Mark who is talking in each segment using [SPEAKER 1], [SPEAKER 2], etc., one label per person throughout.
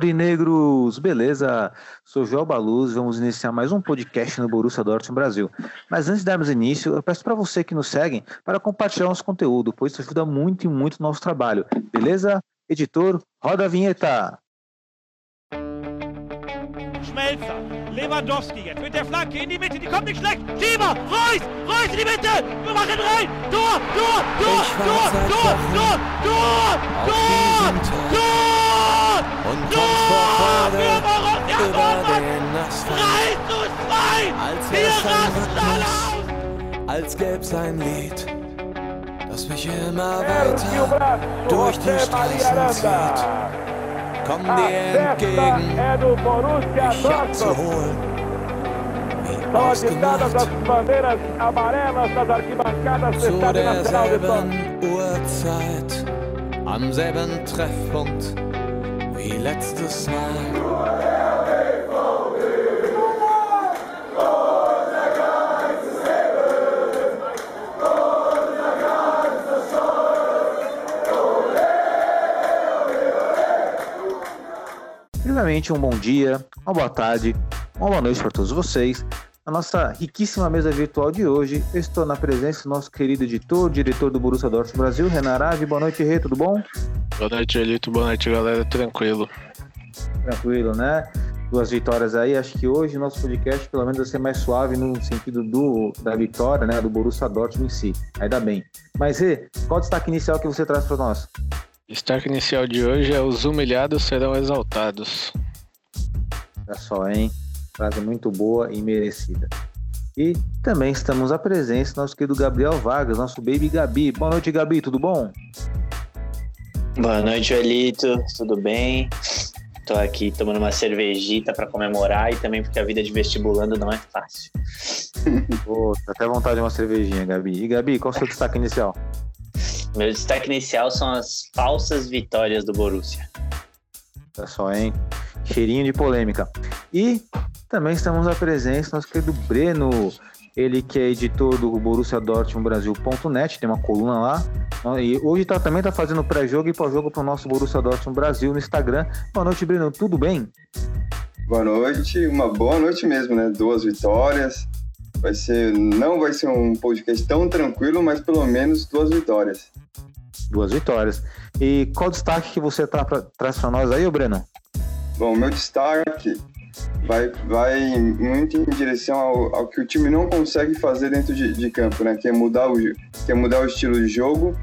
[SPEAKER 1] Aurinegros! Beleza? Sou João Baluz, vamos iniciar mais um podcast no Borussia Dortmund Brasil. Mas antes de darmos início, eu peço para você que nos segue para compartilhar nosso conteúdo, pois isso ajuda muito e muito o nosso trabalho. Beleza? Editor, roda a vinheta!
[SPEAKER 2] Schmelzer, Lewandowski jetzt mit der Flanke in die Mitte, die kommt nicht schlecht. Schieber, Reus, Reus in die Mitte, wir machen rein. Tor, Tor, Tor, Tor, Tor, Tor, Tor, Tor, Tor,
[SPEAKER 3] und
[SPEAKER 2] Tor
[SPEAKER 3] Und
[SPEAKER 2] kommst
[SPEAKER 3] vor Qualen über den Asphalt. Als
[SPEAKER 2] wir 2!
[SPEAKER 3] Als Als gäb's ein Lied, das mich immer weiter durch die Straßen zieht. Komm dir entgegen, mich abzuholen. Wie ausgemacht, zu derselben Uhrzeit, am selben Treffpunkt. Wie letztes Mal.
[SPEAKER 1] Primeiramente, um bom dia, uma boa tarde, uma boa noite para todos vocês. Na nossa riquíssima mesa virtual de hoje, eu estou na presença do nosso querido editor, diretor do Borussia Dortmund Brasil, Renan. Boa noite, Rê, tudo bom?
[SPEAKER 4] Boa noite, Elito. Boa noite, galera. Tranquilo.
[SPEAKER 1] Tranquilo, né? Duas vitórias aí. Acho que hoje o nosso podcast, pelo menos, vai ser mais suave no sentido do, da vitória, né? Do Borussia Dortmund em si. Ainda bem. Mas, Rê, qual o destaque inicial que você traz para nós?
[SPEAKER 4] Destaque inicial de hoje é os humilhados serão exaltados.
[SPEAKER 1] Olha só, hein? Frase muito boa e merecida. E também estamos à presença do nosso querido Gabriel Vargas, nosso baby Gabi. Boa noite, Gabi, tudo bom?
[SPEAKER 5] Boa noite, Elito. Tudo bem? Tô aqui tomando uma cervejita para comemorar e também porque a vida de vestibulando não é fácil.
[SPEAKER 1] Pô, tá até vontade de uma cervejinha, Gabi. E Gabi, qual o seu destaque inicial?
[SPEAKER 5] Meu destaque inicial são as falsas vitórias do Borussia.
[SPEAKER 1] Olha só, hein? Cheirinho de polêmica. E também estamos à presença do nosso querido Breno, ele que é editor do Borussia Dortmund Brasil.net, tem uma coluna lá. E hoje tá, também tá fazendo pré-jogo e pós-jogo pro nosso Borussia Dortmund Brasil no Instagram. Boa noite, Breno, tudo bem?
[SPEAKER 6] Boa noite, uma boa noite mesmo, né? Duas vitórias. Vai ser, não vai ser um podcast tão tranquilo, mas pelo menos duas vitórias.
[SPEAKER 1] Duas vitórias. E qual destaque que você tá pra, traz para nós aí, Breno?
[SPEAKER 6] Bom, meu destaque vai, vai muito em direção ao, ao que o time não consegue fazer dentro de, de campo, né? Que é mudar o, que é mudar o estilo de jogo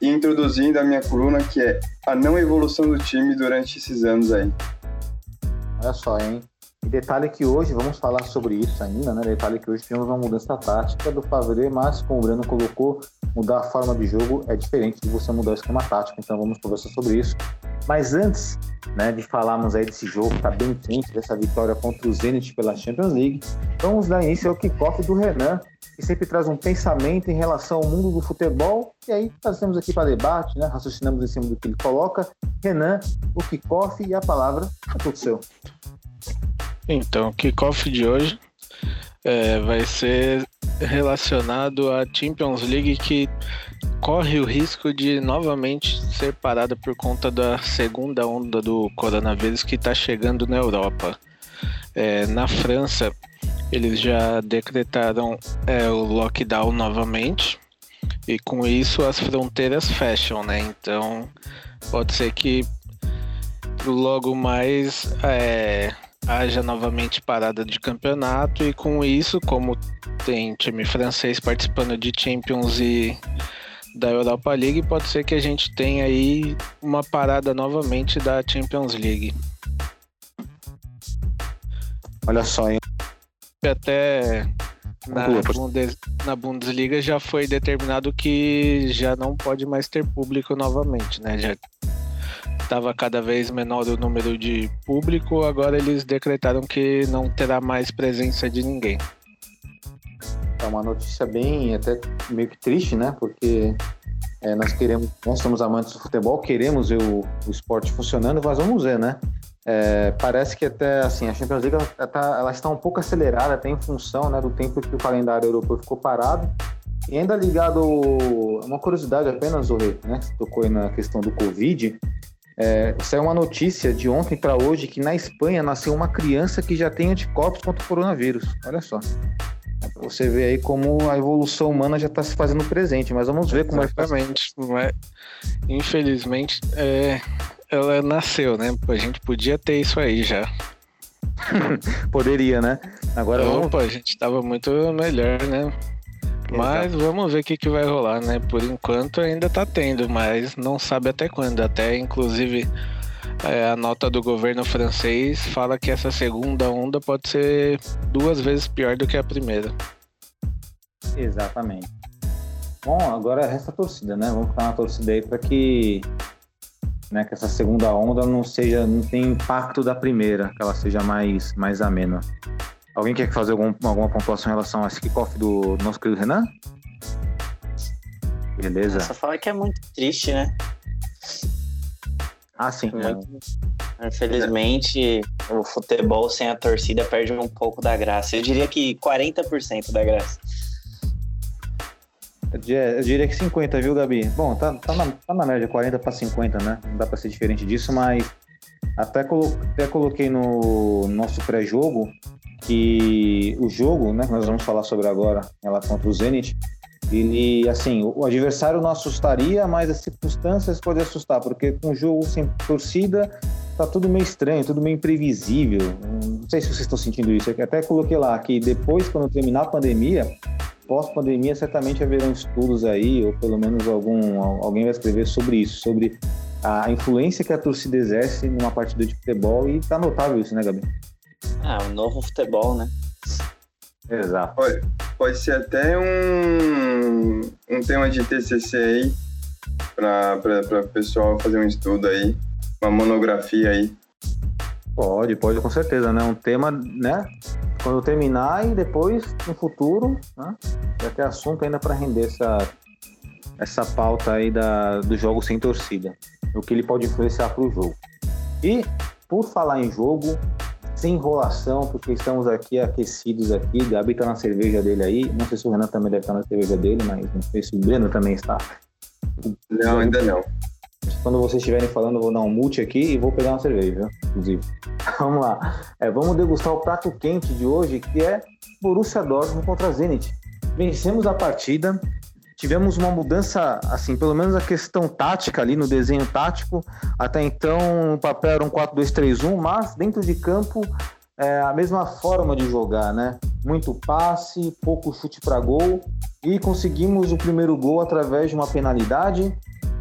[SPEAKER 6] e introduzindo a minha coluna que é a não evolução do time durante esses anos aí.
[SPEAKER 1] Olha só, hein? E detalhe que hoje, vamos falar sobre isso ainda, né? Detalhe que hoje temos uma mudança tática do Favre, mas como o Breno colocou, mudar a forma de jogo é diferente de você mudar o esquema tático, então vamos conversar sobre isso. Mas antes né, de falarmos aí desse jogo que tá bem quente, dessa vitória contra o Zenit pela Champions League, vamos dar início ao kickoff do Renan, que sempre traz um pensamento em relação ao mundo do futebol, e aí trazemos aqui para debate, né? Raciocinamos em cima do que ele coloca. Renan, o kickoff e a palavra é tudo seu.
[SPEAKER 4] Então, o kickoff de hoje é, vai ser relacionado à Champions League que corre o risco de novamente ser parada por conta da segunda onda do coronavírus que está chegando na Europa. É, na França, eles já decretaram é, o lockdown novamente e com isso as fronteiras fecham, né? Então pode ser que logo mais é, haja novamente parada de campeonato e com isso, como tem time francês participando de Champions e da Europa League, pode ser que a gente tenha aí uma parada novamente da Champions League.
[SPEAKER 1] Olha só, hein?
[SPEAKER 4] Até na, Bundes- na Bundesliga já foi determinado que já não pode mais ter público novamente, né? Já estava cada vez menor o número de público, agora eles decretaram que não terá mais presença de ninguém.
[SPEAKER 1] É uma notícia bem até meio que triste, né? Porque é, nós queremos, nós somos amantes do futebol, queremos ver o, o esporte funcionando, mas vamos ver, né? É, parece que até assim a Champions League ela, tá- ela está um pouco acelerada, até em função né, do tempo que o calendário europeu ficou parado. E ainda ligado, uma curiosidade apenas, Rei, né? tocou aí na questão do Covid. É, saiu uma notícia de ontem para hoje que na Espanha nasceu uma criança que já tem anticorpos contra o coronavírus. Olha só. Você vê aí como a evolução humana já está se fazendo presente, mas vamos ver como
[SPEAKER 4] Exatamente. é. Mas, infelizmente, é, ela nasceu, né? A gente podia ter isso aí já.
[SPEAKER 1] Poderia, né? Agora
[SPEAKER 4] Opa, vamos... a gente estava muito melhor, né? Mas Exato. vamos ver o que, que vai rolar, né? Por enquanto ainda tá tendo, mas não sabe até quando. Até inclusive é, a nota do governo francês fala que essa segunda onda pode ser duas vezes pior do que a primeira.
[SPEAKER 1] Exatamente. Bom, agora resta a torcida, né? Vamos ficar na torcida aí para que, né, que essa segunda onda não seja, não tenha impacto da primeira, que ela seja mais, mais amena. Alguém quer fazer algum, alguma pontuação em relação a esse kickoff do nosso querido Renan? Beleza.
[SPEAKER 5] Só fala que é muito triste, né?
[SPEAKER 1] Ah, sim.
[SPEAKER 5] Muito... Infelizmente, o futebol sem a torcida perde um pouco da graça. Eu diria que 40% da graça.
[SPEAKER 1] Eu diria que 50, viu, Gabi? Bom, tá, tá, na, tá na média 40 para 50, né? Não dá para ser diferente disso, mas até, colo até coloquei no nosso pré-jogo que o jogo, né, que nós vamos falar sobre agora, ela contra o Zenit, ele, assim, o adversário não assustaria, mas as circunstâncias podem assustar, porque com um jogo sem torcida tá tudo meio estranho, tudo meio imprevisível. Não sei se vocês estão sentindo isso. Eu até coloquei lá que depois, quando terminar a pandemia, pós-pandemia, certamente haverão estudos aí, ou pelo menos algum alguém vai escrever sobre isso, sobre a influência que a torcida exerce numa partida de futebol e tá notável isso, né, Gabi?
[SPEAKER 5] Ah, o novo futebol, né?
[SPEAKER 1] Exato.
[SPEAKER 6] Pode, pode ser até um, um tema de TCC aí, para o pessoal fazer um estudo aí, uma monografia aí.
[SPEAKER 1] Pode, pode, com certeza, né? Um tema, né? Quando terminar e depois, no futuro, né? Já ter assunto ainda para render essa, essa pauta aí da, do jogo sem torcida. O que ele pode influenciar para o jogo. E, por falar em jogo, sem enrolação, porque estamos aqui aquecidos aqui. Gabi tá na cerveja dele aí. Não sei se o Renan também deve estar na cerveja dele, mas não sei se o Breno também está.
[SPEAKER 6] Não, ainda não.
[SPEAKER 1] Quando vocês estiverem falando, eu vou dar um mute aqui e vou pegar uma cerveja, inclusive. vamos lá. É, vamos degustar o prato quente de hoje, que é Borussia Dortmund contra Zenit. Vencemos a partida, tivemos uma mudança, assim, pelo menos a questão tática ali no desenho tático. Até então o papel era um 4-2-3-1, mas dentro de campo é a mesma forma de jogar, né? Muito passe, pouco chute para gol e conseguimos o primeiro gol através de uma penalidade.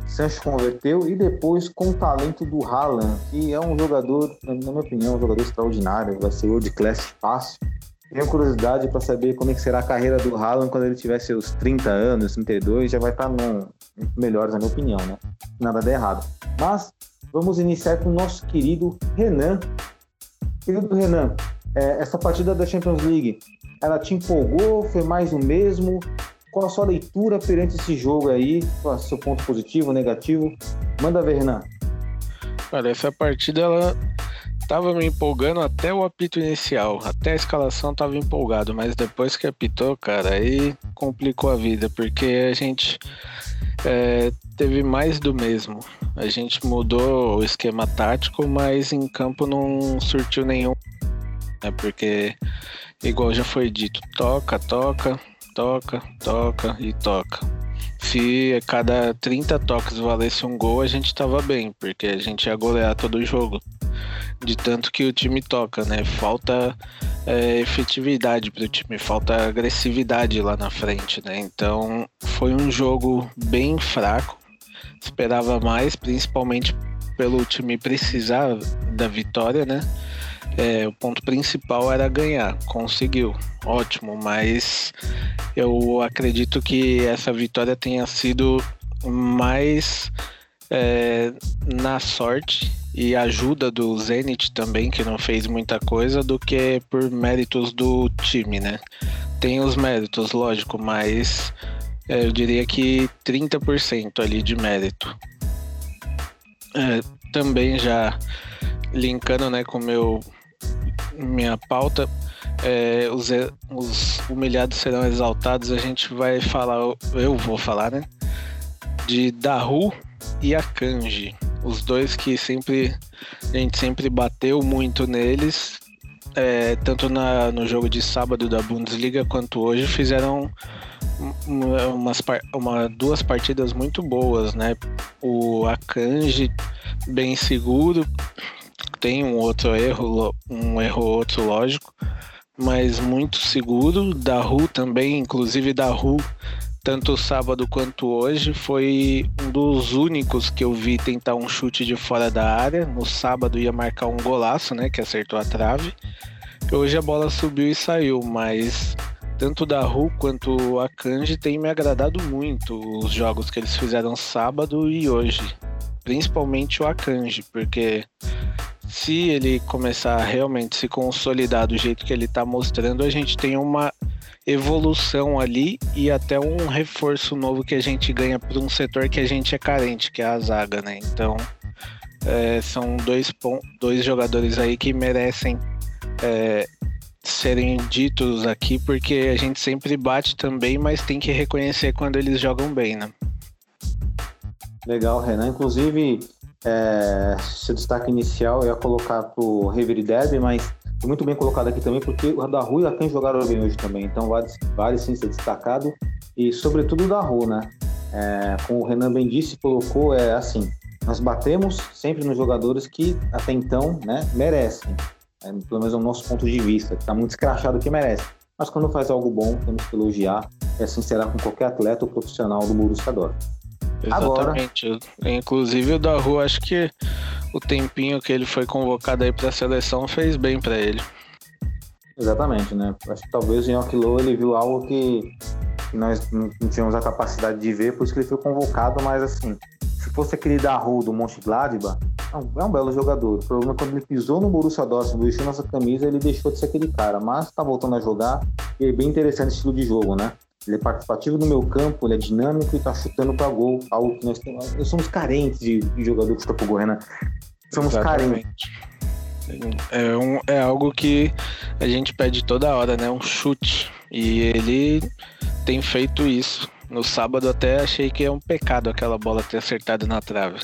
[SPEAKER 1] Sancho converteu e depois com o talento do Haaland, que é um jogador, na minha opinião, um jogador extraordinário, vai ser world class fácil. Tenho curiosidade para saber como é que será a carreira do Haaland quando ele tiver seus 30 anos, 32, já vai estar no, melhores, na minha opinião, né? Nada de errado. Mas vamos iniciar com o nosso querido Renan. Querido Renan, é, essa partida da Champions League, ela te empolgou? Foi mais o mesmo? Qual a sua leitura perante esse jogo aí? Qual é seu ponto positivo, negativo? Manda ver, Renan.
[SPEAKER 4] Olha, essa partida ela tava me empolgando até o apito inicial. Até a escalação tava empolgado, mas depois que apitou, cara, aí complicou a vida, porque a gente é, teve mais do mesmo. A gente mudou o esquema tático, mas em campo não surtiu nenhum. É porque, igual já foi dito, toca, toca, toca, toca e toca. Se a cada 30 toques valesse um gol, a gente tava bem, porque a gente ia golear todo o jogo de tanto que o time toca, né? Falta é, efetividade para o time, falta agressividade lá na frente, né? Então foi um jogo bem fraco. Esperava mais, principalmente pelo time precisar da vitória, né? É, o ponto principal era ganhar, conseguiu, ótimo, mas eu acredito que essa vitória tenha sido mais é, na sorte e ajuda do Zenit também, que não fez muita coisa, do que por méritos do time, né? Tem os méritos, lógico, mas é, eu diria que 30% ali de mérito. É, também já linkando né, com meu, minha pauta, é, os, os humilhados serão exaltados, a gente vai falar, eu vou falar, né? De Daru e Akanji Os dois que sempre a gente sempre bateu muito neles, é, tanto na, no jogo de sábado da Bundesliga quanto hoje, fizeram umas, uma, duas partidas muito boas, né? O Akanji bem seguro, tem um outro erro, um erro outro lógico, mas muito seguro. Da Ru também, inclusive da Ru, tanto sábado quanto hoje, foi um dos únicos que eu vi tentar um chute de fora da área. No sábado ia marcar um golaço, né? Que acertou a trave. Hoje a bola subiu e saiu, mas tanto da Ru quanto a Kanji tem me agradado muito os jogos que eles fizeram sábado e hoje. Principalmente o Akanji, porque se ele começar a realmente se consolidar do jeito que ele está mostrando, a gente tem uma evolução ali e até um reforço novo que a gente ganha para um setor que a gente é carente, que é a zaga, né? Então, é, são dois, dois jogadores aí que merecem é, serem ditos aqui, porque a gente sempre bate também, mas tem que reconhecer quando eles jogam bem, né?
[SPEAKER 1] Legal, Renan. Inclusive, é, seu destaque inicial eu ia colocar pro Reverie Derby, mas muito bem colocado aqui também, porque o da Rua e a jogaram bem hoje também, então vale, vale sim ser destacado, e sobretudo o da Rua, né? É, como o Renan bem disse, colocou, é assim, nós batemos sempre nos jogadores que até então né, merecem, é, pelo menos é o nosso ponto de vista, que está muito escrachado que merece. Mas quando faz algo bom, temos que elogiar, é assim será com qualquer atleta ou profissional do Borussia Dortmund.
[SPEAKER 4] Exatamente. Agora... Inclusive o da Rua, acho que o tempinho que ele foi convocado aí para a seleção fez bem para ele.
[SPEAKER 1] Exatamente, né? Acho que talvez o Low ele viu algo que, que, nós não tínhamos a capacidade de ver, por isso que ele foi convocado, mas assim, se fosse aquele da Rua do Monte Gladbach, é um, é um belo jogador. O problema é quando ele pisou no Borussia Dortmund, vestiu nossa camisa, ele deixou de ser aquele cara, mas tá voltando a jogar e é bem interessante o estilo de jogo, né? Ele é participativo no meu campo, ele é dinâmico e tá chutando para gol, algo que nós temos. Nós somos carentes de, de jogador que chuta pro gol, Renan. Somos carentes.
[SPEAKER 4] É, um, é algo que a gente pede toda hora, né? Um chute. E ele tem feito isso. No sábado até achei que é um pecado aquela bola ter acertado na trave.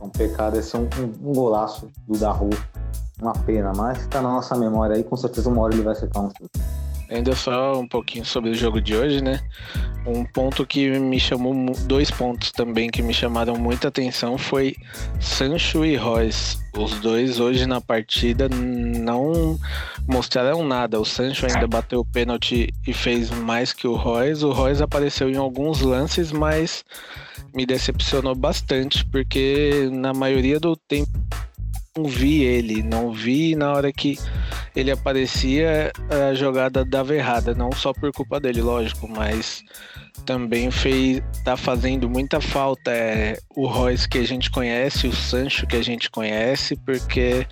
[SPEAKER 1] É um pecado, esse é um, um, um golaço do Daru. Uma pena, mas tá na nossa memória aí, com certeza uma hora ele vai acertar um.
[SPEAKER 4] Ainda só um pouquinho sobre o jogo de hoje, né? Um ponto que me chamou, dois pontos também que me chamaram muita atenção foi Sancho e Royce. Os dois hoje na partida não mostraram nada. O Sancho ainda bateu o pênalti e fez mais que o Royce. O Royce apareceu em alguns lances, mas me decepcionou bastante, porque na maioria do tempo não vi ele, não vi na hora que ele aparecia a jogada dava errada, não só por culpa dele, lógico, mas também fez tá fazendo muita falta é, o Royce que a gente conhece, o Sancho que a gente conhece, porque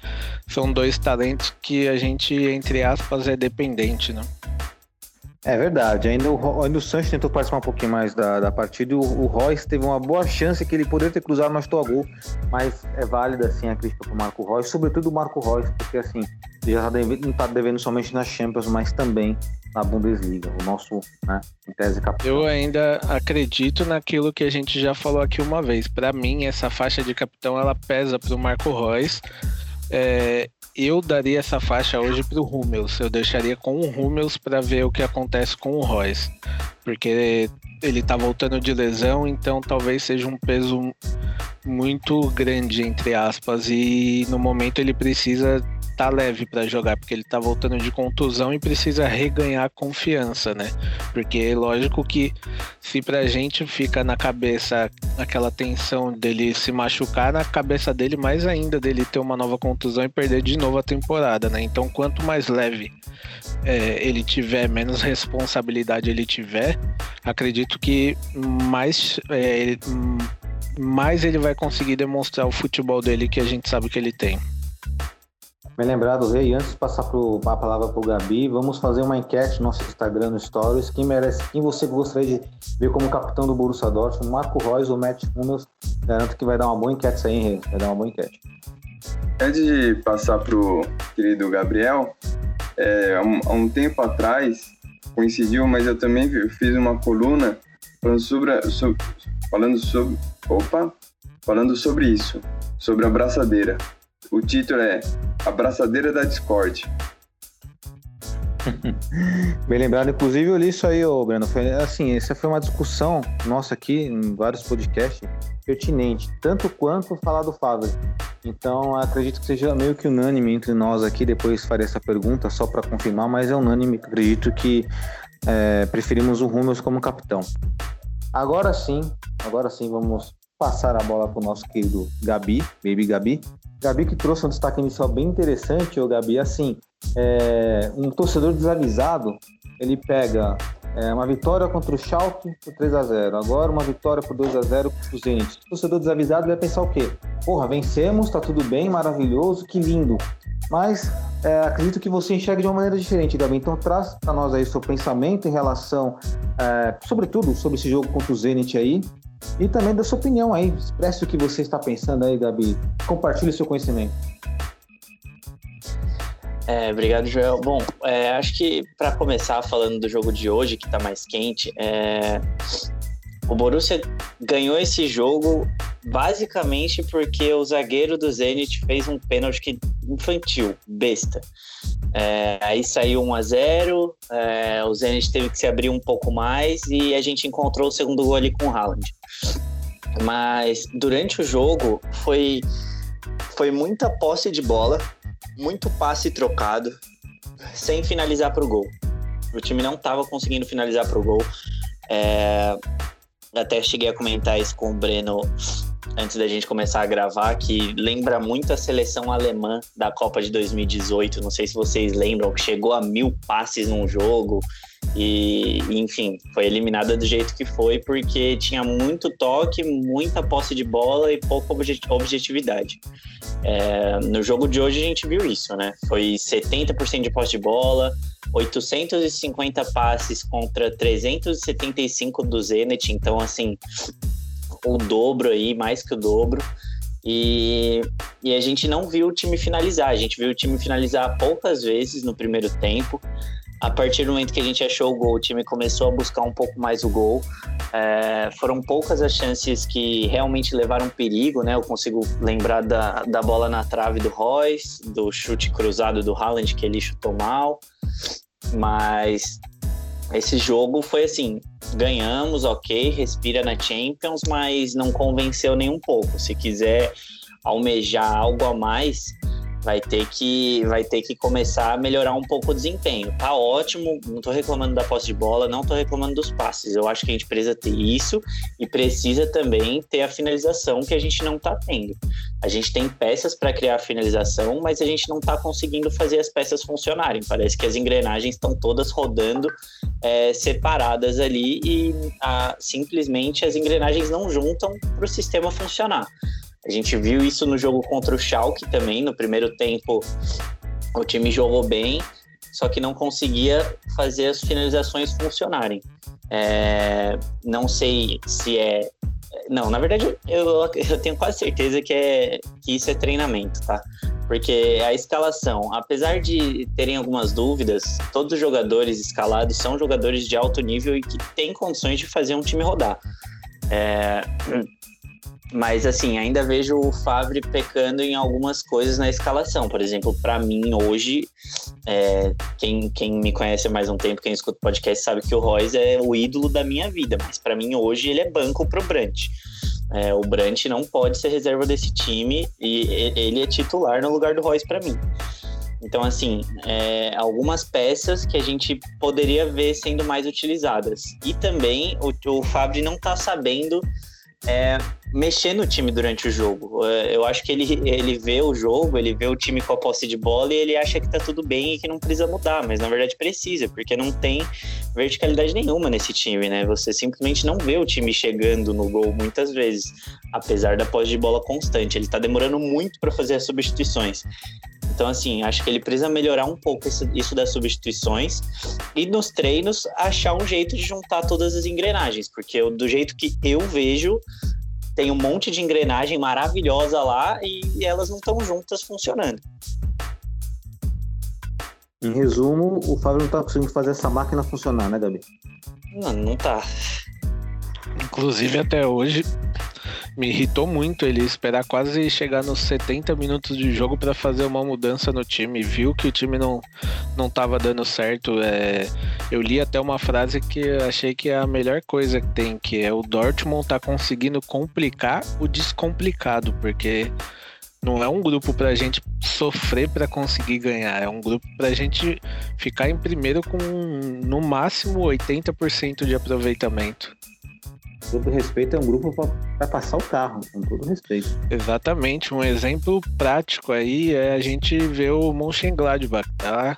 [SPEAKER 4] são dois talentos que a gente entre aspas é dependente, né?
[SPEAKER 1] É verdade. Ainda o, ainda o Sancho tentou participar um pouquinho mais da, da partida. O, o Royce teve uma boa chance que ele poderia ter cruzado, mas a gol. Mas é válida, assim, a crítica para o Marco Royce, sobretudo o Marco Royce, porque, assim, ele já tá devendo, não está devendo somente na Champions, mas também na Bundesliga, o nosso, né, em tese capitão.
[SPEAKER 4] Eu ainda acredito naquilo que a gente já falou aqui uma vez. Para mim, essa faixa de capitão, ela pesa para o Marco Reus. É, eu daria essa faixa hoje para o Hummels. Eu deixaria com o Hummels para ver o que acontece com o Royce. Porque ele tá voltando de lesão, então talvez seja um peso muito grande, entre aspas. E no momento ele precisa tá leve para jogar, porque ele tá voltando de contusão e precisa reganhar confiança, né? Porque lógico que se pra gente fica na cabeça aquela tensão dele se machucar, na cabeça dele mais ainda dele ter uma nova contusão e perder de novo a temporada, né? Então quanto mais leve é, ele tiver, menos responsabilidade ele tiver, acredito que mais é, ele, mais ele vai conseguir demonstrar o futebol dele que a gente sabe que ele tem.
[SPEAKER 1] Bem lembrado, Rei. Antes de passar pro, a palavra o Gabi, vamos fazer uma enquete no nosso Instagram no Stories. Quem merece, quem você gostaria de ver como capitão do Borussia Dortmund, Marco Reus ou Matt Hummels? Garanto que vai dar uma boa enquete isso aí, Rei. Vai dar uma boa enquete.
[SPEAKER 6] Antes de passar pro querido Gabriel, é, há um tempo atrás, coincidiu, mas eu também fiz uma coluna falando sobre, sobre falando sobre opa, falando sobre isso, sobre a braçadeira. O título é A Braçadeira da Discord.
[SPEAKER 1] Bem lembrado, inclusive eu li isso aí, ô Breno. Foi, assim, essa foi uma discussão nossa aqui em vários podcasts pertinente, tanto quanto falar do Fábio. Então acredito que seja meio que unânime entre nós aqui. Depois farei essa pergunta só para confirmar, mas é unânime. Acredito que é, preferimos o Rummels como capitão. Agora sim, agora sim vamos passar a bola para o nosso querido Gabi, Baby Gabi. Gabi que trouxe um destaque inicial bem interessante, ô Gabi. Assim, é, um torcedor desavisado, ele pega é, uma vitória contra o Schalke por 3 a 0 Agora uma vitória por 2 a 0 para o Zenit. O torcedor desavisado vai pensar o quê? Porra, vencemos, tá tudo bem, maravilhoso, que lindo. Mas é, acredito que você enxerga de uma maneira diferente, Gabi. Então traz para nós aí seu pensamento em relação, é, sobretudo, sobre esse jogo contra o Zenit aí. E também da sua opinião aí. Expresse o que você está pensando aí, Gabi. Compartilhe seu conhecimento.
[SPEAKER 5] É, obrigado, Joel. Bom, é, acho que para começar falando do jogo de hoje, que está mais quente, é, o Borussia ganhou esse jogo basicamente porque o zagueiro do Zenit fez um pênalti infantil, besta. É, aí saiu 1 a 0 é, o Zenit teve que se abrir um pouco mais e a gente encontrou o segundo gol ali com o Haaland. Mas durante o jogo foi, foi muita posse de bola, muito passe trocado, sem finalizar para o gol. O time não estava conseguindo finalizar para o gol. É, até cheguei a comentar isso com o Breno antes da gente começar a gravar, que lembra muito a seleção alemã da Copa de 2018. Não sei se vocês lembram, que chegou a mil passes num jogo, e, enfim, foi eliminada do jeito que foi, porque tinha muito toque, muita posse de bola e pouca objetividade. É, no jogo de hoje a gente viu isso, né? Foi 70% de posse de bola, 850 passes contra 375 do Zenit, então, assim, o dobro aí, mais que o dobro. E, e a gente não viu o time finalizar, a gente viu o time finalizar poucas vezes no primeiro tempo a partir do momento que a gente achou o gol, o time começou a buscar um pouco mais o gol. É, foram poucas as chances que realmente levaram perigo, né? Eu consigo lembrar da, da bola na trave do Royce, do chute cruzado do Haaland, que ele chutou mal. Mas esse jogo foi assim: ganhamos, ok, respira na Champions, mas não convenceu nem um pouco. Se quiser almejar algo a mais, vai ter que vai ter que começar a melhorar um pouco o desempenho. Tá ótimo, não tô reclamando da posse de bola, não tô reclamando dos passes. Eu acho que a gente precisa ter isso e precisa também ter a finalização que a gente não tá tendo. A gente tem peças para criar a finalização, mas a gente não tá conseguindo fazer as peças funcionarem. Parece que as engrenagens estão todas rodando é, separadas ali e a, simplesmente as engrenagens não juntam para o sistema funcionar. A gente viu isso no jogo contra o Schalke também, no primeiro tempo o time jogou bem, só que não conseguia fazer as finalizações funcionarem. É, não sei se é. Não, na verdade eu, eu tenho quase certeza que, é, que isso é treinamento, tá? Porque a escalação, apesar de terem algumas dúvidas, todos os jogadores escalados são jogadores de alto nível e que têm condições de fazer um time rodar. É, mas assim, ainda vejo o Favre pecando em algumas coisas na escalação. Por exemplo, para mim hoje, é, quem, quem me conhece há mais um tempo, quem escuta o podcast, sabe que o Royce é o ídolo da minha vida. Mas para mim hoje ele é banco pro Brant. É, o Brant não pode ser reserva desse time e ele é titular no lugar do Royce para mim. Então, assim, é, algumas peças que a gente poderia ver sendo mais utilizadas. E também o, o Fábio não está sabendo é, mexer no time durante o jogo. É, eu acho que ele, ele vê o jogo, ele vê o time com a posse de bola e ele acha que tá tudo bem e que não precisa mudar, mas na verdade precisa, porque não tem verticalidade nenhuma nesse time, né? Você simplesmente não vê o time chegando no gol muitas vezes, apesar da posse de bola constante. Ele tá demorando muito para fazer as substituições. Então, assim, acho que ele precisa melhorar um pouco isso das substituições e nos treinos achar um jeito de juntar todas as engrenagens, porque eu, do jeito que eu vejo, tem um monte de engrenagem maravilhosa lá e elas não estão juntas funcionando.
[SPEAKER 1] Em resumo, o Fábio não está conseguindo fazer essa máquina funcionar, né, Gabi?
[SPEAKER 5] Não, não tá.
[SPEAKER 4] Inclusive, até hoje, me irritou muito ele esperar quase chegar nos 70 minutos de jogo para fazer uma mudança no time. Viu que o time não, não tava dando certo. É, eu li até uma frase que achei que é a melhor coisa que tem, que é o Dortmund tá conseguindo complicar o descomplicado, porque não é um grupo pra gente sofrer para conseguir ganhar, é um grupo pra gente ficar em primeiro com no máximo 80% de aproveitamento.
[SPEAKER 1] Todo respeito, é um grupo para passar o carro, com todo respeito.
[SPEAKER 4] Exatamente, um exemplo prático aí é a gente ver o Mönchengladbach, tá?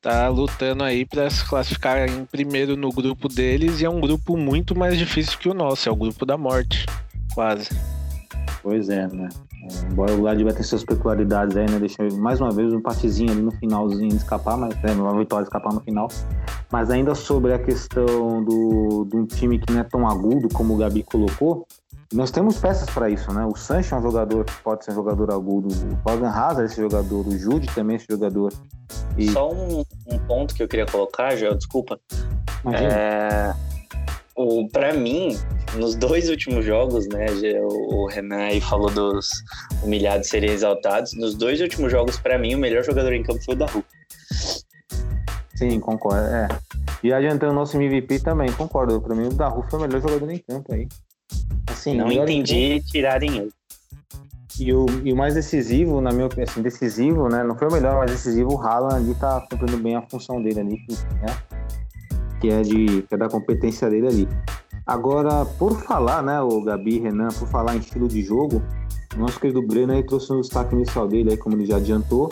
[SPEAKER 4] Tá lutando aí para se classificar em primeiro no grupo deles e é um grupo muito mais difícil que o nosso, é o grupo da morte, quase.
[SPEAKER 1] Pois é, né? Embora o Glad vai ter suas peculiaridades aí, né? Deixa mais uma vez um partezinho ali no finalzinho de escapar, mas né, uma vitória escapar no final. Mas ainda sobre a questão do, de um time que não é tão agudo como o Gabi colocou, nós temos peças para isso, né? O Sancho é um jogador que pode ser um jogador agudo, o Fagan Hazard é esse jogador, o Jude também é esse jogador.
[SPEAKER 5] E... Só um, um, ponto que eu queria colocar, Joel, desculpa. Imagina. É, o, pra mim, nos dois últimos jogos, né, o Renan aí falou dos humilhados serem exaltados. Nos dois últimos jogos, para mim, o melhor jogador em campo foi o Daru.
[SPEAKER 1] Sim, concordo. É. E adiantando o nosso MVP também, concordo. Para mim, o Daru foi o melhor jogador em campo aí.
[SPEAKER 5] Assim, não entendi tirarem ele.
[SPEAKER 1] E o, e o mais decisivo, na minha opinião, assim, decisivo, né? Não foi o melhor, mas decisivo, o Haaland ali tá cumprindo bem a função dele ali, né? Que é, de, que é da competência dele ali. Agora, por falar, né, o Gabi, Renan, por falar em estilo de jogo, nosso querido Breno aí trouxe um destaque inicial dele, aí, como ele já adiantou,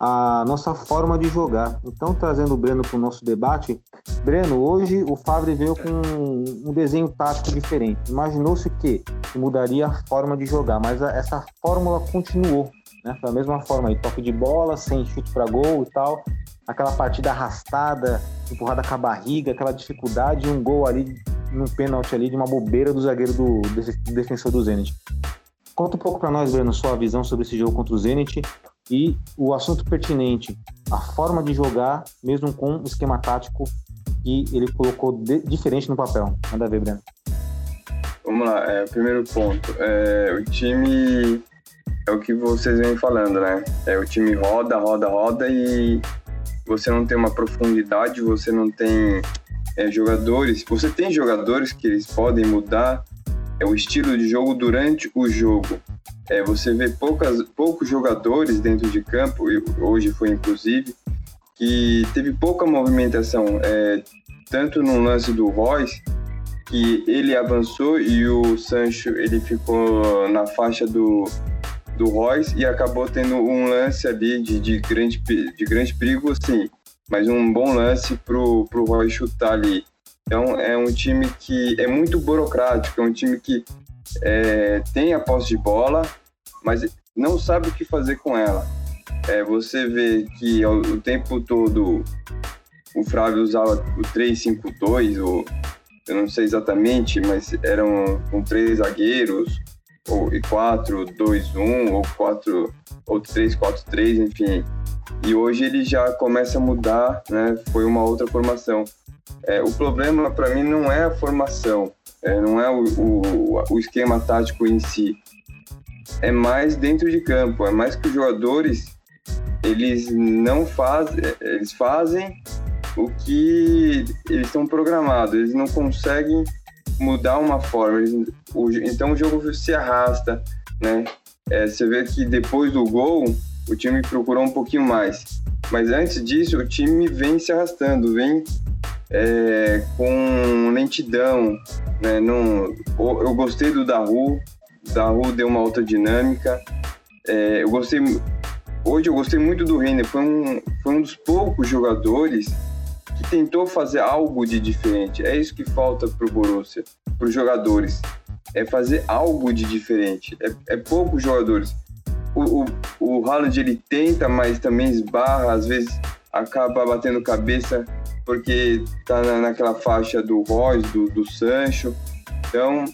[SPEAKER 1] a nossa forma de jogar. Então, trazendo o Breno para o nosso debate, Breno, hoje o Favre veio com um desenho tático diferente. Imaginou-se que mudaria a forma de jogar, mas essa fórmula continuou. Né? Foi a mesma forma aí, toque de bola, sem chute para gol e tal aquela partida arrastada, empurrada com a barriga, aquela dificuldade um gol ali, num pênalti ali de uma bobeira do zagueiro do, do defensor do Zenit. Conta um pouco para nós, Breno, sua visão sobre esse jogo contra o Zenit e o assunto pertinente, a forma de jogar, mesmo com o esquema tático que ele colocou de, diferente no papel. Manda ver, Breno.
[SPEAKER 6] Vamos lá, é, primeiro ponto. É, o time é o que vocês vêm falando, né? É, o time roda, roda, roda e você não tem uma profundidade, você não tem é, jogadores. Você tem jogadores que eles podem mudar é, o estilo de jogo durante o jogo. É, você vê poucas, poucos jogadores dentro de campo, hoje foi inclusive, que teve pouca movimentação, é, tanto no lance do Royce, que ele avançou e o Sancho ele ficou na faixa do, do Royce e acabou tendo um lance ali de, de, grande, de grande perigo, sim, mas um bom lance pro, pro Royce chutar ali. Então é um time que é muito burocrático, é um time que é, tem a posse de bola, mas não sabe o que fazer com ela. É, você vê que o, o tempo todo o Flávio usava o 3-5-2, ou eu não sei exatamente, mas eram com três zagueiros, ou e 4, 2, 1, ou 4, ou 3, 4, 3, enfim. E hoje ele já começa a mudar, né? Foi uma outra formação. É, o problema para mim não é a formação, é, não é o, o, o esquema tático em si. É mais dentro de campo, é mais que os jogadores eles não fazem, eles fazem o que eles estão programados, eles não conseguem mudar uma forma. Então o jogo se arrasta, né? É, você vê que depois do gol, o time procurou um pouquinho mais. Mas antes disso, o time vem se arrastando, vem é, com lentidão. Né? Não, eu gostei do Daru, Daru deu uma outra dinâmica. É, eu gostei, hoje eu gostei muito do Renner, foi um, foi um dos poucos jogadores que tentou fazer algo de diferente. É isso que falta para o Borussia, para os jogadores. É fazer algo de diferente. É, é poucos jogadores. O, o, o Haaland ele tenta, mas também esbarra, às vezes acaba batendo cabeça porque tá na, naquela faixa do Royce, do, do Sancho. Então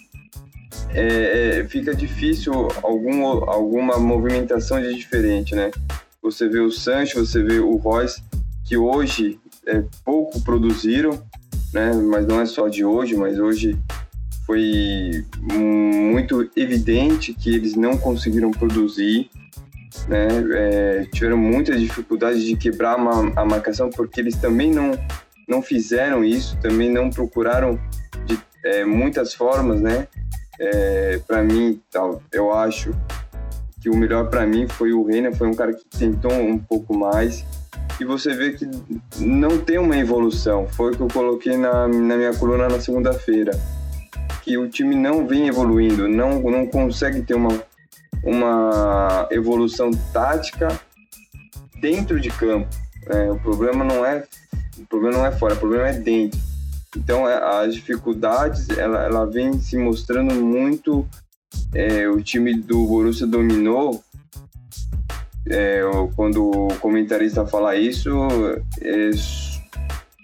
[SPEAKER 6] é, é, fica difícil algum, alguma movimentação de diferente, né? Você vê o Sancho, você vê o Royce, que hoje é, pouco produziram, né? Mas não é só de hoje, mas hoje foi muito evidente que eles não conseguiram produzir, né? É, tiveram muitas dificuldades de quebrar a marcação porque eles também não não fizeram isso, também não procuraram de é, muitas formas, né? É, para mim, tal, eu acho que o melhor para mim foi o Reina, foi um cara que tentou um pouco mais e você vê que não tem uma evolução. Foi o que eu coloquei na, na minha coluna na segunda-feira. Que o time não vem evoluindo, não, não consegue ter uma, uma evolução tática dentro de campo. É, o problema não é o problema não é fora, o problema é dentro. Então é, as dificuldades ela, ela vem se mostrando muito. É, o time do Borussia dominou é, quando o comentarista fala isso, é,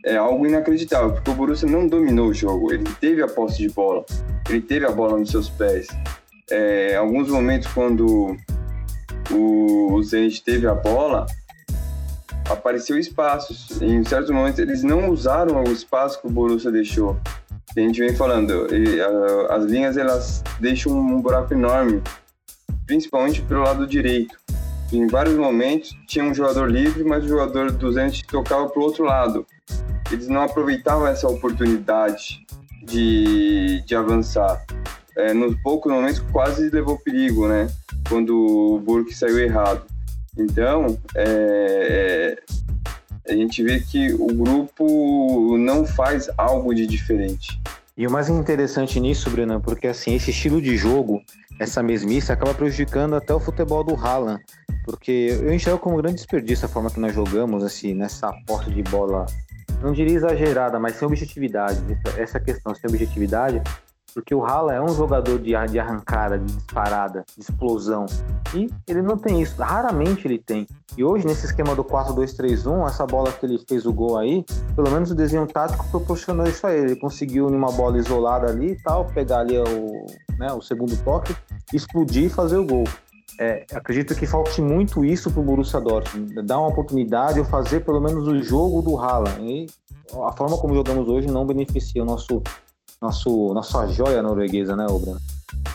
[SPEAKER 6] é, algo inacreditável, porque o Borussia não dominou o jogo, ele teve a posse de bola, ele teve a bola nos seus pés. É, alguns momentos, quando o, o Zenit teve a bola, apareceu espaços. Em certos momentos, eles não usaram o espaço que o Borussia deixou. A gente vem falando, e, a, as linhas elas deixam um buraco enorme, principalmente pelo lado direito em vários momentos tinha um jogador livre, mas o jogador do Zenit tocava para o outro lado. Eles não aproveitavam essa oportunidade de, de avançar. É, nos poucos momentos quase levou perigo, né? Quando o Burke saiu errado. Então, é, é, a gente vê que o grupo não faz algo de diferente.
[SPEAKER 1] E o mais interessante nisso, Breno, porque assim, esse estilo de jogo, essa mesmice, acaba prejudicando até o futebol do Haaland. Porque eu enxergo como um grande desperdício a forma que nós jogamos, assim, nessa aposta de bola, não diria exagerada, mas sem objetividade. Essa questão sem objetividade porque o Hala é um jogador de, de arrancada, de disparada, de explosão. E ele não tem isso, raramente ele tem. E hoje, nesse esquema do 4-2-3-1, essa bola que ele fez o gol aí, pelo menos o desenho tático proporcionou isso a ele. Ele conseguiu, numa bola isolada ali e tal, pegar ali o, né, o segundo toque, explodir e fazer o gol. É, acredito que falte muito isso para o Borussia Dortmund. Dar uma oportunidade ou fazer pelo menos o jogo do Haaland. E a forma como jogamos hoje não beneficia o nosso nosso, nossa joia norueguesa, né, Obra?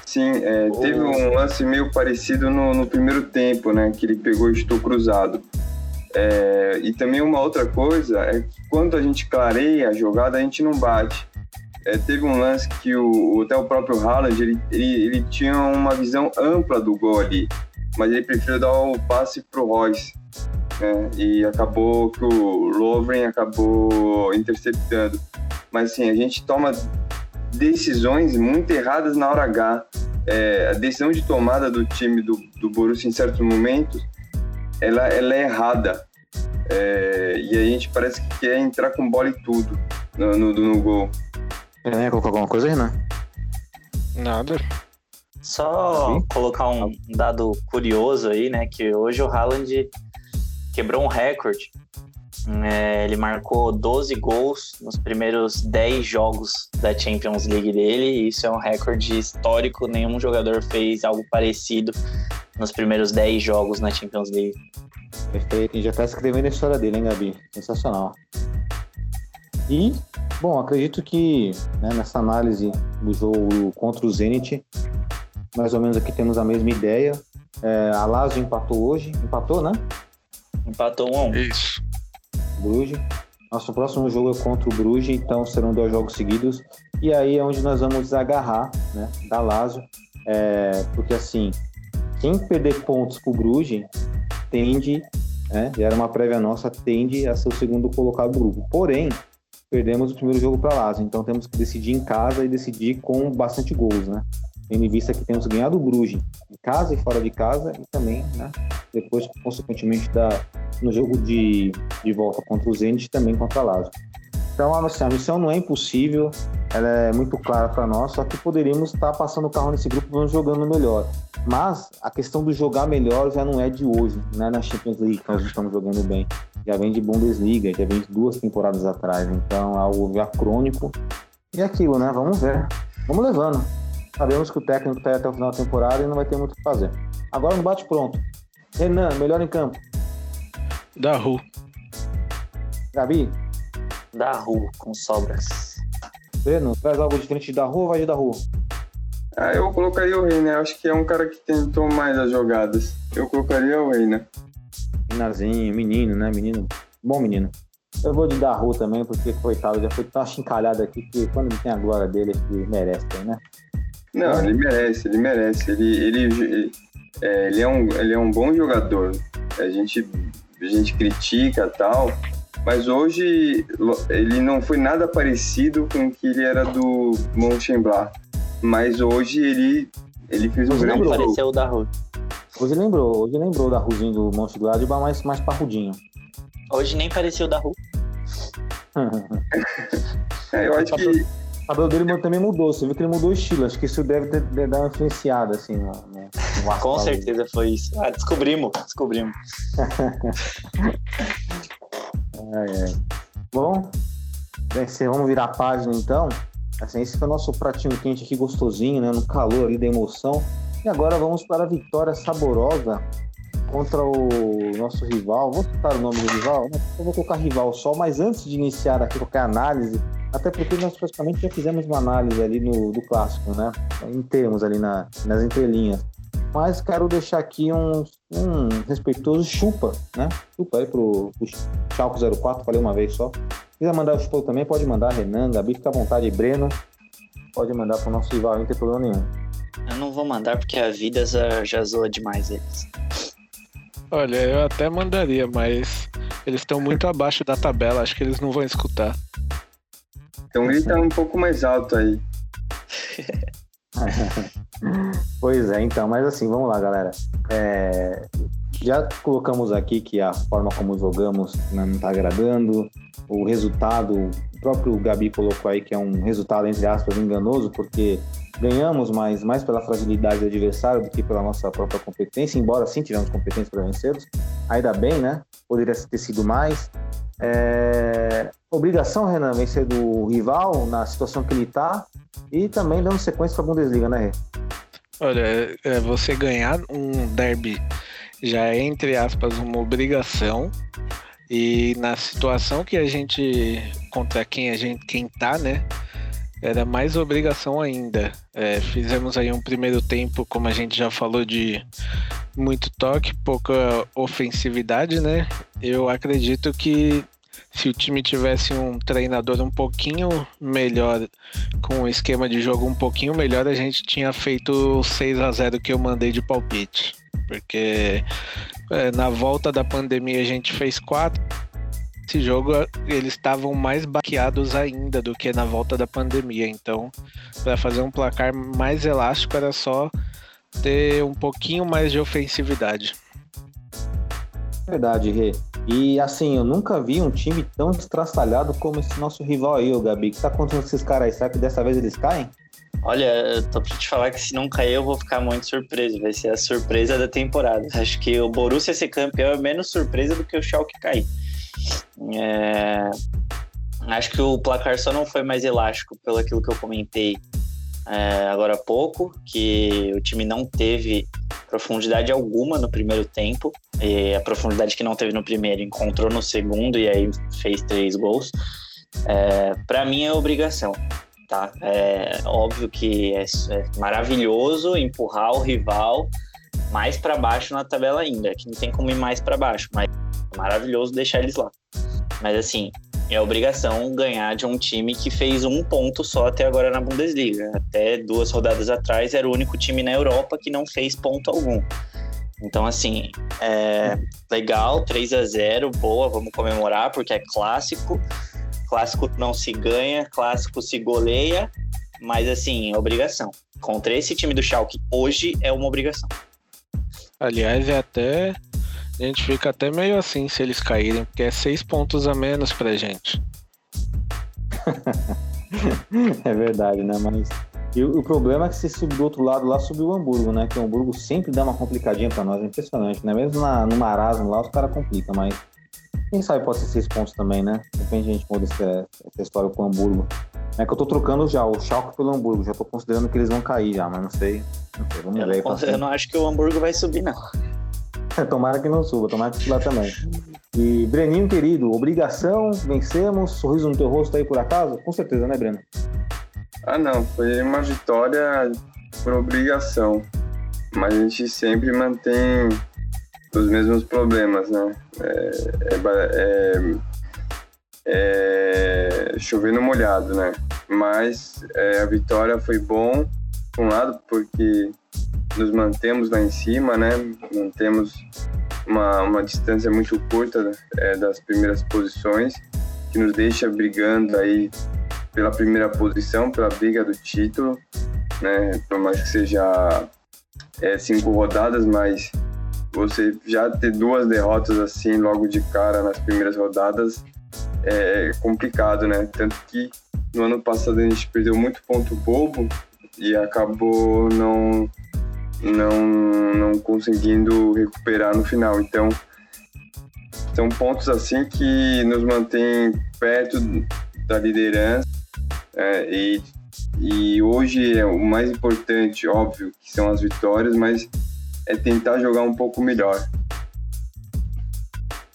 [SPEAKER 6] Sim, é, teve um lance meio parecido no, no, primeiro tempo, né? Que ele pegou e estou cruzado. É, e também uma outra coisa é que quando a gente clareia a jogada, a gente não bate. É, teve um lance que o, até o próprio Haaland, ele, ele, ele, tinha uma visão ampla do gol ali, mas ele preferiu dar o passe pro Royce. Né, e acabou que o Lovren acabou interceptando. Mas assim, a gente toma decisões muito erradas na hora H. É, a decisão de tomada do time do, do Borussia em certos momentos, ela, ela é errada. É, e a gente parece que quer entrar com bola e tudo no, no, no gol.
[SPEAKER 1] É, colocar alguma coisa, Renan?
[SPEAKER 4] Nada.
[SPEAKER 5] Só Sim. colocar um dado curioso aí, né? Que hoje o Haaland quebrou um recorde é, ele marcou 12 gols nos primeiros 10 jogos da Champions League dele, e isso é um recorde histórico. Nenhum jogador fez algo parecido nos primeiros 10 jogos na Champions League.
[SPEAKER 1] Perfeito, e já está escrevendo a história dele, hein, Gabi? Sensacional. E, bom, acredito que né, nessa análise do jogo contra o Zenit, mais ou menos aqui temos a mesma ideia. É, a Lazio empatou hoje, empatou, né?
[SPEAKER 5] Empatou um.
[SPEAKER 4] Isso.
[SPEAKER 1] Bruges. Nosso próximo jogo é contra o Bruges, então serão dois jogos seguidos. E aí é onde nós vamos agarrar, né, da Lazio. É, porque assim, quem perder pontos pro Bruges tende, né, já era uma prévia nossa, tende a ser o segundo colocado do grupo. Porém, perdemos o primeiro jogo para Lazio, então temos que decidir em casa e decidir com bastante gols, né? tendo em vista que temos ganhado o Bruges em casa e fora de casa e também, né, depois, consequentemente, da, no jogo de, de volta contra o Zenit também contra a Lazio. Então, assim, a missão não é impossível, ela é muito clara para nós, só que poderíamos estar passando o carro nesse grupo vamos jogando melhor. Mas a questão do jogar melhor já não é de hoje, não é na Champions League que nós estamos jogando bem. Já vem de Bundesliga, já vem de duas temporadas atrás. Então é algo já crônico. E é aquilo, né? Vamos ver. Vamos levando. Sabemos que o técnico está até o final da temporada e não vai ter muito o que fazer. Agora no bate pronto. Renan, melhor em campo.
[SPEAKER 4] Da Ru.
[SPEAKER 1] Gabi?
[SPEAKER 5] Da Ru, com sobras.
[SPEAKER 1] Breno, traz algo diferente da rua ou vai de da rua?
[SPEAKER 6] Ah, eu colocaria o Reina. Acho que é um cara que tentou mais as jogadas. Eu colocaria o Reina.
[SPEAKER 1] Renarzinho, menino, né? Menino. Bom menino. Eu vou de da rua também, porque, coitado, já foi tão achincalhado aqui que quando ele tem a glória dele, que merece, né?
[SPEAKER 6] Não, ele merece, ele merece. Ele, ele, ele, é, ele, é, um, ele é um bom jogador. A gente, a gente critica e tal, mas hoje ele não foi nada parecido com o que ele era do Mönchengladbach. Mas hoje ele, ele fez um
[SPEAKER 1] Hoje
[SPEAKER 6] grande
[SPEAKER 1] lembrou.
[SPEAKER 6] jogo.
[SPEAKER 5] O da rua.
[SPEAKER 1] Hoje lembrou, hoje lembrou da Ruzinho do Mönchengladbach, mas mais parrudinho.
[SPEAKER 5] Hoje nem pareceu o da rua.
[SPEAKER 6] É, eu acho que
[SPEAKER 1] O cabelo dele também mudou, você viu que ele mudou o estilo, acho que isso deve ter, dado uma influenciada, assim, no, no, no
[SPEAKER 5] Com certeza foi isso. Ah, descobrimos, descobrimos.
[SPEAKER 1] É, é. Bom, vamos virar a página então. Assim, esse foi o nosso pratinho quente aqui, gostosinho, né? No calor ali da emoção. E agora vamos para a vitória saborosa contra o nosso rival. Vou citar o nome do rival? Não, Eu vou colocar rival só, mas antes de iniciar aqui qualquer análise, até porque nós praticamente já fizemos uma análise ali no, do clássico, né? Em termos ali na, nas entrelinhas. Mas quero deixar aqui um, um respeitoso chupa, né? Chupa aí pro, pro Chalco 04, falei uma vez só. Se quiser mandar o chupa também, pode mandar, Renan, Gabi, fica à vontade, Breno. Pode mandar pro nosso rival, não tem problema nenhum.
[SPEAKER 5] Eu não vou mandar porque a vida já, já zoa demais eles.
[SPEAKER 4] Olha, eu até mandaria, mas eles estão muito abaixo da tabela, acho que eles não vão escutar.
[SPEAKER 6] então ele tá um pouco mais alto aí.
[SPEAKER 1] Pois é, então, mas assim, vamos lá, galera. É, já colocamos aqui que a forma como jogamos né, não está agradando, o resultado, o próprio Gabi colocou aí que é um resultado, entre aspas, enganoso, porque ganhamos mais, mais pela fragilidade do adversário do que pela nossa própria competência, embora sim tivemos competência para vencê-los. Ainda bem, né? Poderia ter sido mais. É, Obrigação, Renan, vencer do rival na situação que ele está e também dando sequência para a Bundesliga, né, Rê?
[SPEAKER 4] Olha, é, você ganhar um derby já é, entre aspas, uma obrigação. E na situação que a gente. contra quem a gente quem tá, né? Era mais obrigação ainda. É, fizemos aí um primeiro tempo, como a gente já falou, de muito toque, pouca ofensividade, né? Eu acredito que se o time tivesse um treinador um pouquinho melhor, com um esquema de jogo um pouquinho melhor, a gente tinha feito o 6 a 0 que eu mandei de palpite. Porque é, na volta da pandemia a gente fez quatro. Esse jogo eles estavam mais baqueados ainda do que na volta da pandemia. Então, para fazer um placar mais elástico era só ter um pouquinho mais de ofensividade.
[SPEAKER 1] Verdade, Rê. E assim, eu nunca vi um time tão estraçalhado como esse nosso rival aí, o Gabi. O que tá acontecendo com esses caras aí? Será que dessa vez eles caem?
[SPEAKER 5] Olha, eu tô pra te falar que se não cair eu vou ficar muito surpreso. Vai ser a surpresa da temporada. Acho que o Borussia ser campeão é menos surpresa do que o Schalke cair. É, Acho que o placar só não foi mais elástico pelo aquilo que eu comentei é, agora há pouco, que o time não teve profundidade alguma no primeiro tempo. E a profundidade que não teve no primeiro encontrou no segundo e aí fez três gols. É, para mim é obrigação tá? É óbvio que é, é maravilhoso empurrar o rival mais para baixo na tabela ainda, que não tem como ir mais para baixo, mas é maravilhoso deixar eles lá. Mas assim, é obrigação ganhar de um time que fez um ponto só até agora na Bundesliga. Até duas rodadas atrás era o único time na Europa que não fez ponto algum. Então, assim, é legal, 3 a 0 boa, vamos comemorar, porque é clássico. Clássico não se ganha, clássico se goleia, mas assim, é obrigação. Contra esse time do Schalke hoje é uma obrigação.
[SPEAKER 4] Aliás, é até. A gente fica até meio assim se eles caírem, porque é seis pontos a menos pra gente.
[SPEAKER 1] é verdade, né? Mas. E o, problema é que se subir do outro lado lá, subiu o Hamburgo, né? Que o Hamburgo sempre dá uma complicadinha pra nós, é impressionante, né? Mesmo na, no marasmo lá, os caras complicam, mas. Quem sabe pode ser seis pontos também, né? Depende a gente muda essa, essa história com o Hamburgo. É que eu tô trocando já o Schalke pelo Hamburgo, já tô considerando que eles vão cair já, mas não sei. Não sei, vamos
[SPEAKER 5] Eu
[SPEAKER 1] ver
[SPEAKER 5] não, eu não acho que o Hamburgo vai subir, não.
[SPEAKER 1] tomara que não suba, tomara que suba também. E Breninho, querido, obrigação, vencemos, sorriso no teu rosto aí por acaso? Com certeza, né, Breno?
[SPEAKER 6] Ah, não, foi uma vitória por obrigação. Mas a gente sempre mantém os mesmos problemas, né? É, é, é, é chovendo molhado, né? Mas é, a vitória foi bom, por um lado, porque nos mantemos lá em cima, né? Mantemos uma, uma distância muito curta é, das primeiras posições, que nos deixa brigando aí pela primeira posição, pela briga do título, né? Por mais que seja é, cinco rodadas, mas você já ter duas derrotas assim logo de cara nas primeiras rodadas é complicado, né? Tanto que no ano passado a gente perdeu muito ponto bobo e acabou não não não conseguindo recuperar no final. Então são pontos assim que nos mantém perto da liderança é, e e hoje é o mais importante, óbvio, que são as vitórias, mas é tentar jogar um pouco melhor.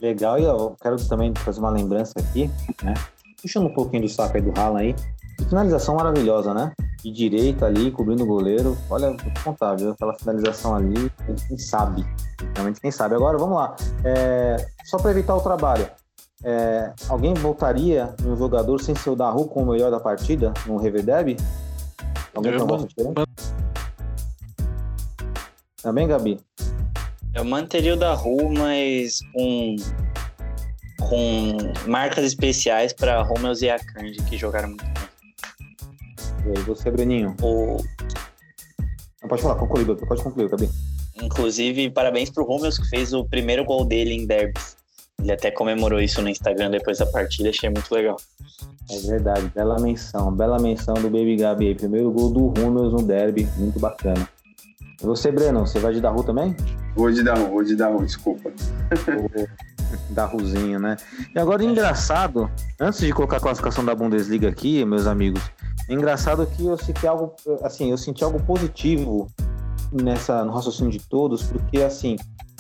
[SPEAKER 1] Legal, e eu quero também fazer uma lembrança aqui, né? Puxando um pouquinho do saco aí do Haaland aí. Finalização maravilhosa, né? De direita ali, cobrindo o goleiro. Olha, vou te contar, viu? Aquela finalização ali, quem sabe. Realmente quem sabe. Agora, vamos lá. É... Só para evitar o trabalho. É, alguém voltaria no jogador sem ser o Daru como o melhor da partida no Reverdeb? Alguém
[SPEAKER 4] Eu
[SPEAKER 1] tem Também, Gabi?
[SPEAKER 5] Eu manteria o da Ru, mas com, com marcas especiais para Romels e Akanji, que jogaram muito bem.
[SPEAKER 1] E aí, você, Breninho?
[SPEAKER 5] O,
[SPEAKER 1] Não, pode falar, concluir, pode concluir, Gabi.
[SPEAKER 5] inclusive, parabéns pro Romels, que fez o primeiro gol dele em derbys. Ele até comemorou isso no Instagram depois da partida, achei muito legal.
[SPEAKER 1] É verdade, bela menção, bela menção do Baby Gabi aí. Primeiro gol do Rummels no derby, muito bacana. E você, Breno, você vai de Daru também?
[SPEAKER 6] Vou de dar, vou de dar, desculpa.
[SPEAKER 1] Daruzinho, né? E agora, engraçado, antes de colocar a classificação da Bundesliga aqui, meus amigos, é engraçado que eu senti algo, assim, eu senti algo positivo nessa, no raciocínio de todos, porque, assim,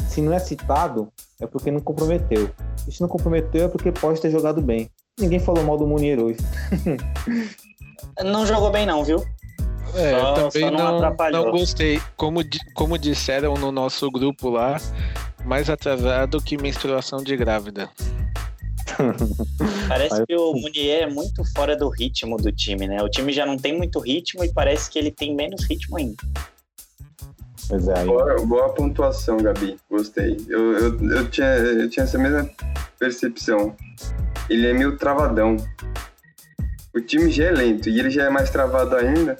[SPEAKER 1] se não é citado, é porque não comprometeu. E se não comprometeu, é porque pode ter jogado bem. Ninguém falou mal do Munier hoje.
[SPEAKER 5] Não jogou bem, não, viu?
[SPEAKER 4] É,
[SPEAKER 5] Só-
[SPEAKER 4] também
[SPEAKER 5] só não
[SPEAKER 4] não,
[SPEAKER 5] atrapalhou.
[SPEAKER 4] não gostei. Como, como disseram no nosso grupo lá, mais atrasado que menstruação de grávida.
[SPEAKER 5] Parece que o Munier é muito fora do ritmo do time, né? O time já não tem muito ritmo e parece que ele tem menos ritmo ainda.
[SPEAKER 1] Pois é, aí.
[SPEAKER 6] Boa, boa pontuação, Gabi. Gostei. Eu, eu, eu, tinha, eu tinha essa mesma percepção. Ele é meio travadão. O time já é lento e ele já é mais travado ainda.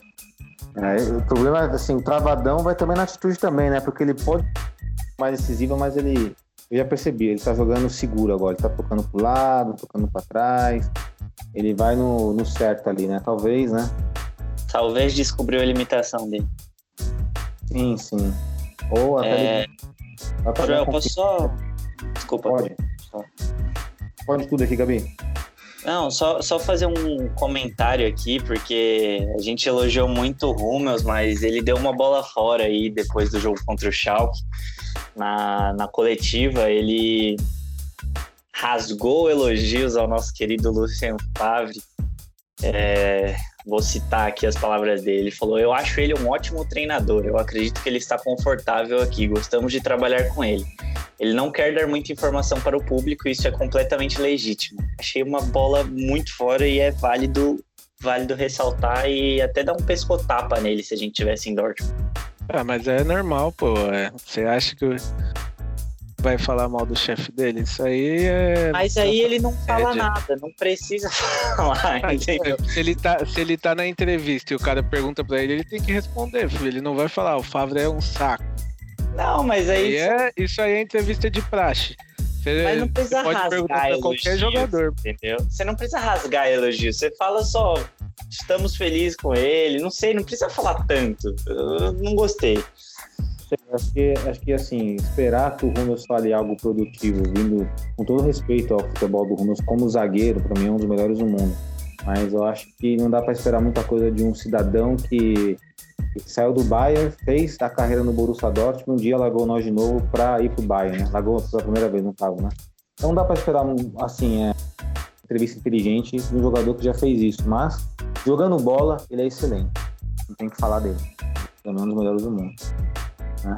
[SPEAKER 1] É, o problema é assim, o travadão vai também na atitude também, né? Porque ele pode mais decisivo, mas ele. Eu já percebi, ele tá jogando seguro agora, ele tá tocando pro lado, tocando pra trás. Ele vai no, no certo ali, né? Talvez, né?
[SPEAKER 5] Talvez descobriu a limitação dele.
[SPEAKER 1] Sim, sim. Ou até
[SPEAKER 5] É, Joel, posso só. Desculpa.
[SPEAKER 1] Pode. Pode tudo aqui, Gabi.
[SPEAKER 5] Não, só, só fazer um comentário aqui, porque a gente elogiou muito o Hummels, mas ele deu uma bola fora aí depois do jogo contra o Schalke. Na, na coletiva, ele rasgou elogios ao nosso querido Lucien Favre. É, vou citar aqui as palavras dele. Ele falou: Eu acho ele um ótimo treinador. Eu acredito que ele está confortável aqui. Gostamos de trabalhar com ele. Ele não quer dar muita informação para o público isso é completamente legítimo. Achei uma bola muito fora e é válido, válido ressaltar e até dar um pescotapa nele se a gente tivesse em Dortmund.
[SPEAKER 4] Ah, mas é normal, pô. é. Você acha que vai falar mal do chefe dele? Isso aí é.
[SPEAKER 5] Mas aí ele não fala
[SPEAKER 4] Ed.
[SPEAKER 5] nada, não precisa falar,
[SPEAKER 4] Ah,
[SPEAKER 5] entendeu?
[SPEAKER 4] Se ele, tá, se ele tá na entrevista e o cara pergunta pra ele, ele tem que responder, filho. Ele não vai falar, o Favre é um saco.
[SPEAKER 5] Não, mas aí.
[SPEAKER 4] Aí é, isso aí é entrevista de praxe. Você,
[SPEAKER 5] Mas não precisa
[SPEAKER 4] pode perguntar
[SPEAKER 5] rasgar
[SPEAKER 4] pra qualquer
[SPEAKER 5] elogios,
[SPEAKER 4] jogador.
[SPEAKER 5] Entendeu? Você não precisa rasgar elogio, você fala só, estamos felizes com ele, não sei, não precisa falar tanto. Eu não gostei.
[SPEAKER 1] Acho que, acho que assim, esperar que o Rummels fale algo produtivo, vindo com todo respeito ao futebol do Rummels como zagueiro, para mim é um dos melhores do mundo. Mas eu acho que não dá para esperar muita coisa de um cidadão que, que saiu do Bayern, fez a carreira no Borussia Dortmund, um dia largou nós de novo para ir pro Bayern, né? Largou pela primeira vez, no caso, né? Então não dá para esperar, assim, é, entrevista inteligente de um jogador que já fez isso, mas Jogando bola, ele é excelente. Não tem que falar dele. É um dos melhores do mundo. Né?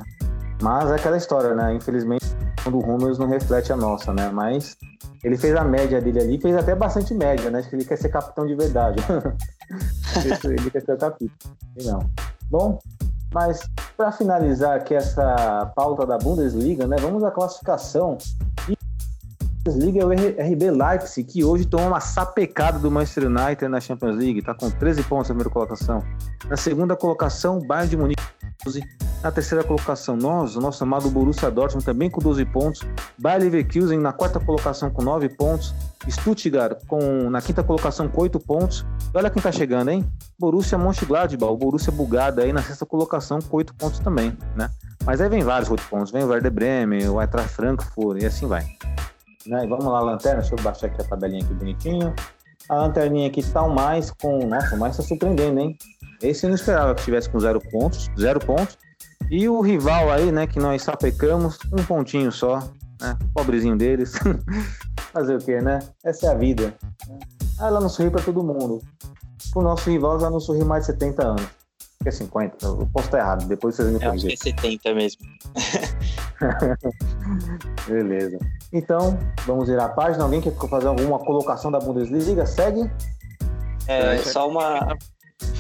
[SPEAKER 1] Mas é aquela história, né? Infelizmente, o Hummels não reflete a nossa, né? Mas ele fez a média dele ali, fez até bastante média, né? Acho que ele quer ser capitão de verdade. ele quer ser o capitão. Não. Bom, mas para finalizar aqui essa pauta da Bundesliga, né? Vamos à classificação. E Bundesliga é o RB Leipzig, que hoje tomou uma sapecada do Manchester United na Champions League, tá com 13 pontos na primeira colocação. Na segunda colocação, Bayern de Munique 12. Na terceira colocação, nós, o nosso amado Borussia Dortmund também com 12 pontos. Bayer Leverkusen na quarta colocação com 9 pontos. Stuttgart com, na quinta colocação com 8 pontos. E olha quem tá chegando, hein? Borussia Mönchengladbach, o Borussia bugada aí na sexta colocação com 8 pontos também, né? Mas aí vem vários outros pontos. Vem o Werder Bremen, o Eintracht Frankfurt e assim vai. Né? E vamos lá, lanterna. Deixa eu baixar aqui a tabelinha aqui bonitinho. A lanterninha aqui tá o mais com... Nossa, o mais tá surpreendendo, hein? Esse eu não esperava que tivesse com zero pontos, zero pontos. E o rival aí, né, que nós sapecamos, um pontinho só, né? Pobrezinho deles. Fazer o quê, né? Essa é a vida. Né? Ela não sorri para todo mundo. O nosso rival já não sorri mais de 70 anos. Que é 50, eu posso estar errado, depois vocês me
[SPEAKER 5] corrigem. Acho que é 70 mesmo.
[SPEAKER 1] Beleza. Então, vamos ir à página. Alguém quer fazer alguma colocação da Bundesliga? Segue.
[SPEAKER 5] É, só uma,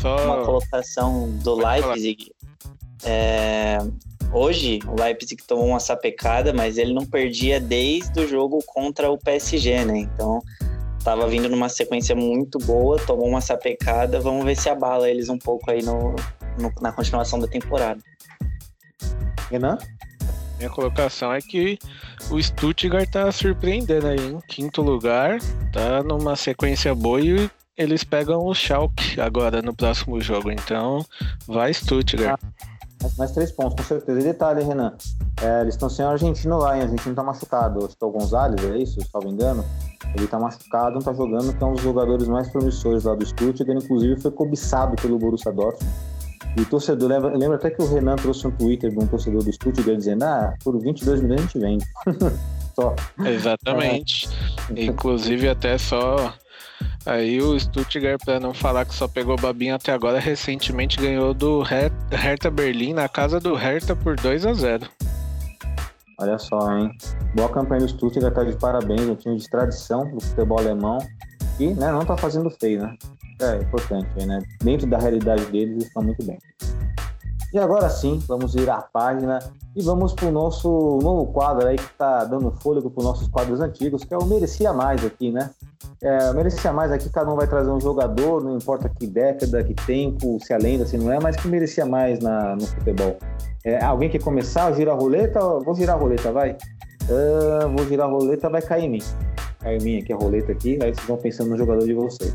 [SPEAKER 5] só... Uma colocação do Leipzig. É... Hoje, o Leipzig tomou uma sapecada, mas ele não perdia desde o jogo contra o PSG, né? Então, tava vindo numa sequência muito boa, tomou uma sapecada. Vamos ver se abala eles um pouco aí no, no na continuação da temporada.
[SPEAKER 1] Renan?
[SPEAKER 4] Minha colocação é que o Stuttgart tá surpreendendo aí, em quinto lugar, tá numa sequência boa e eles pegam o Schalke agora no próximo jogo, então vai Stuttgart.
[SPEAKER 1] Ah, mais três pontos, com certeza. E detalhe, Renan, é, eles estão sem o argentino lá, hein? O argentino tá machucado. Acho que é o Gonzalez, é isso? Se não me engano. Ele tá machucado, não tá jogando, que é um dos jogadores mais promissores lá do Stuttgart, inclusive foi cobiçado pelo Borussia Dortmund. E o torcedor, lembra, lembra até que o Renan trouxe um Twitter de um torcedor do Stuttgart dizendo: ah, por 22 milhões a gente vende.
[SPEAKER 4] só. Exatamente. É. Inclusive, até só Aí o Stuttgart, para não falar que só pegou babinha até agora, recentemente ganhou do Hertha Berlim na casa do Hertha por 2 a 0
[SPEAKER 1] Olha só, hein? Boa campanha do Stuttgart, tá de parabéns, um time de tradição do futebol alemão e né, não tá fazendo feio, né? É importante, né? Dentro da realidade deles, eles estão muito bem. E agora sim, vamos ir à página e vamos para o nosso novo quadro aí que está dando fôlego para os nossos quadros antigos, que é o Merecia Mais aqui, né? É, merecia mais aqui, cada um vai trazer um jogador, não importa que década, que tempo, se é lenda, se não é, mas que merecia mais na, no futebol. É, alguém quer começar? Gira a roleta? Vou girar a roleta, vai. Uh, vou girar a roleta, vai cair em mim. Cai em mim aqui a roleta aqui, aí vocês vão pensando no jogador de vocês.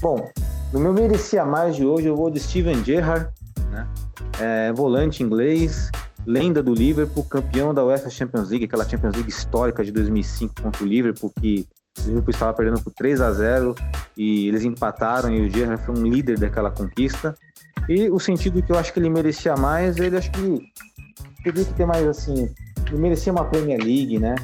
[SPEAKER 1] Bom, no meu merecia mais de hoje eu vou de Steven Gerrard, né? É, volante inglês, lenda do Liverpool, campeão da UEFA Champions League, aquela Champions League histórica de 2005 contra o Liverpool, que o Liverpool estava perdendo por 3 a 0 e eles empataram e o Gerrard foi um líder daquela conquista. E o sentido que eu acho que ele merecia mais, ele acho que teria que ter mais assim, ele merecia uma Premier League, né?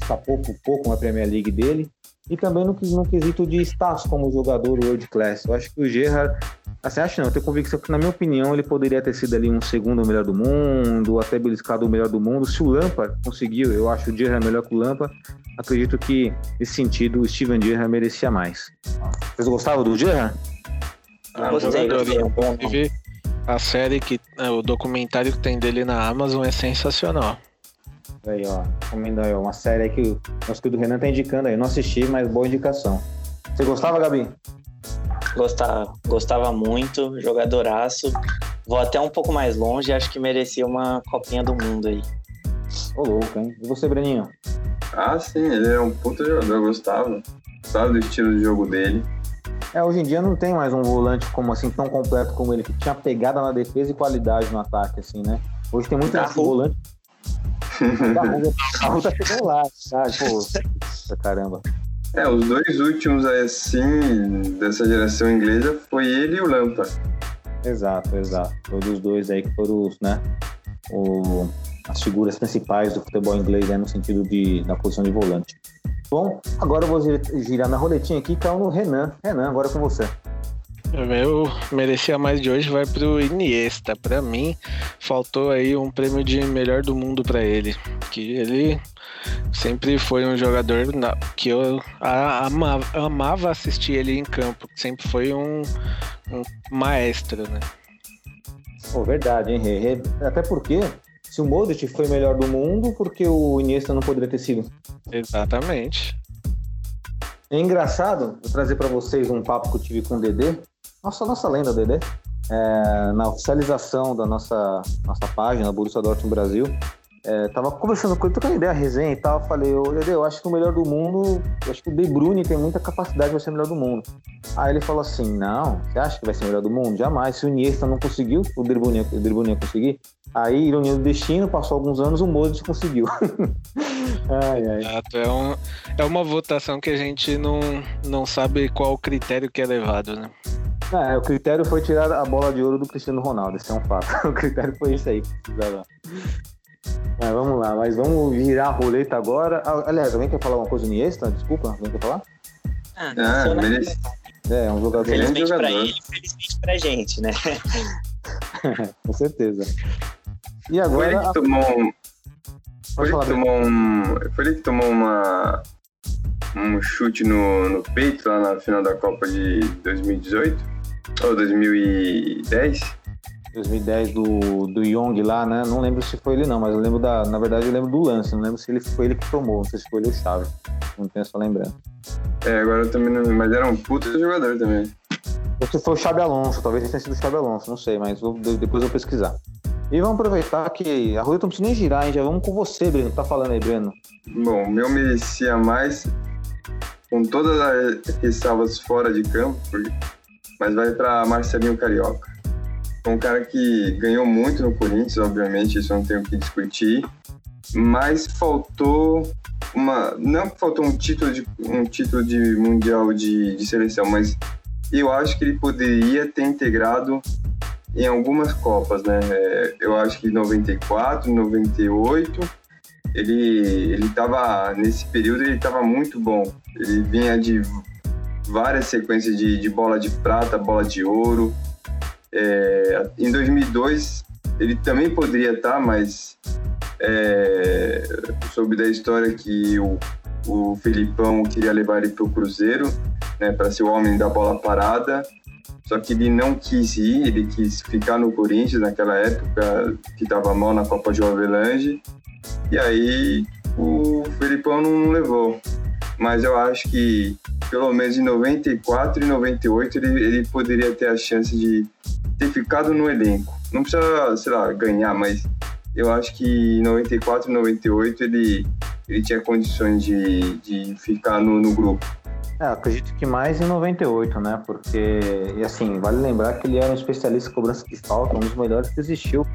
[SPEAKER 1] Está pouco, pouco uma Premier League dele. E também no, no quesito de status como jogador world class. Eu acho que o Gerrard Assim, acho não, eu tenho convicção que, na minha opinião, ele poderia ter sido ali um segundo melhor do mundo, até beliscado o melhor do mundo. Se o Lampa conseguiu, eu acho o Gerrard melhor que o Lampa, acredito que, nesse sentido, o Steven Gerrard merecia mais. Vocês gostavam do Gerrard?
[SPEAKER 4] Ah, gostei, a série que. É, o documentário que tem dele na Amazon é sensacional.
[SPEAKER 1] Aí, ó. Recomendo aí, uma série aí que o nosso querido Renan tá indicando aí. Eu não assisti, mas boa indicação. Você gostava, Gabi?
[SPEAKER 5] Gostava, gostava muito, jogadoraço. Vou até um pouco mais longe, acho que merecia uma copinha do mundo aí.
[SPEAKER 1] Ô louco, hein? E você, Breninho?
[SPEAKER 6] Ah, sim, ele é um puta jogador, eu gostava. Gostava do estilo de jogo dele.
[SPEAKER 1] É, hoje em dia não tem mais um volante como assim tão completo como ele, que tinha pegada na defesa e qualidade no ataque, assim, né? Hoje tem muito esse volante. Da rua, a tá chegando lá, tá? Pô, caramba.
[SPEAKER 6] É, os dois últimos, assim, dessa geração inglesa foi ele e o Lampa.
[SPEAKER 1] Exato, exato. Todos os dois aí que foram os, né, o, as figuras principais do futebol inglês né, no sentido de, da posição de volante. Bom, agora eu vou girar minha roletinha aqui, que é no Renan. Renan, agora é com você.
[SPEAKER 4] Eu merecia mais de hoje, vai pro Iniesta. Para mim, faltou aí um prêmio de melhor do mundo para ele, que ele sempre foi um jogador que eu amava, amava assistir ele em campo, sempre foi um, um maestro, né?
[SPEAKER 1] Pô, verdade, hein, Rê? Até porque se o Modric foi melhor do mundo, porque o Iniesta não poderia ter sido.
[SPEAKER 4] Exatamente.
[SPEAKER 1] É engraçado, vou trazer para vocês um papo que eu tive com o Dedê, nossa, nossa lenda, Dedê, é, na oficialização da nossa, nossa página, Borussia Dortmund Brasil, é, tava conversando com ele, trocando ideia, resenha e tal. Falei, ô Dedê, eu acho que o melhor do mundo, eu acho que o De Bruyne tem muita capacidade de ser o melhor do mundo. Aí ele falou assim: Não, você acha que vai ser o melhor do mundo? Jamais. Se o Iniesta não conseguiu, o De Bruyne, o De Bruyne ia conseguir. Aí, ironia do destino, passou alguns anos, o Modric conseguiu.
[SPEAKER 4] ai, ai. Exato, é, um, é uma votação que a gente não, não sabe qual critério que é levado, né?
[SPEAKER 1] É, o critério foi tirar a bola de ouro do Cristiano Ronaldo, esse é um fato. O critério foi isso aí que precisava. Mas vamos lá, mas vamos virar a roleta agora. Ah, aliás, alguém quer falar uma coisa Iniesta? Desculpa, alguém quer falar?
[SPEAKER 5] Ah, ah merece.
[SPEAKER 1] É, é um jogador.
[SPEAKER 5] Felizmente jogador. pra ele, felizmente pra gente, né?
[SPEAKER 1] Com certeza. E agora.
[SPEAKER 6] Foi ele que tomou. Foi ele que tomou um. Foi ele que tomou uma. Um chute no, no peito lá na final da Copa de 2018? Ou 2010?
[SPEAKER 1] 2010 do, do Young lá, né? Não lembro se foi ele não, mas eu lembro da. Na verdade, eu lembro do lance, não lembro se ele foi ele que tomou, não sei se foi ele o Chave. Não tenho essa lembrança.
[SPEAKER 6] É, agora eu também não lembro, mas era um puta jogador também.
[SPEAKER 1] Ou se foi o Xabi Alonso, talvez tenha sido o Xabi Alonso, não sei, mas vou, depois eu vou pesquisar. E vamos aproveitar que a roleta não precisa nem girar, hein? Já vamos com você, Breno. Tá falando aí, Breno.
[SPEAKER 6] Bom, meu merecia mais, com todas as ressalvas fora de campo, mas vai para Marcelinho Carioca. Um cara que ganhou muito no Corinthians, obviamente, isso não tenho que discutir. Mas faltou uma. Não faltou um título de, um título de mundial de, de seleção, mas eu acho que ele poderia ter integrado em algumas Copas, né? É, eu acho que em 94, 98, ele ele estava nesse período ele estava muito bom. Ele vinha de várias sequências de, de bola de prata, bola de ouro, é, em 2002 ele também poderia estar, mas é, soube da história que o, o Felipão queria levar ele para o Cruzeiro, né, para ser o homem da bola parada. Só que ele não quis ir, ele quis ficar no Corinthians naquela época que estava mal na Copa de Avelange. E aí o Felipão não levou. Mas eu acho que pelo menos em 94 e 98 ele, ele poderia ter a chance de ter ficado no elenco. Não precisa, sei lá, ganhar, mas eu acho que em 94 e 98 ele, ele tinha condições de, de ficar no, no grupo.
[SPEAKER 1] É, acredito que mais em 98, né? Porque, e assim, vale lembrar que ele era um especialista em cobrança de falta, um dos melhores que existiu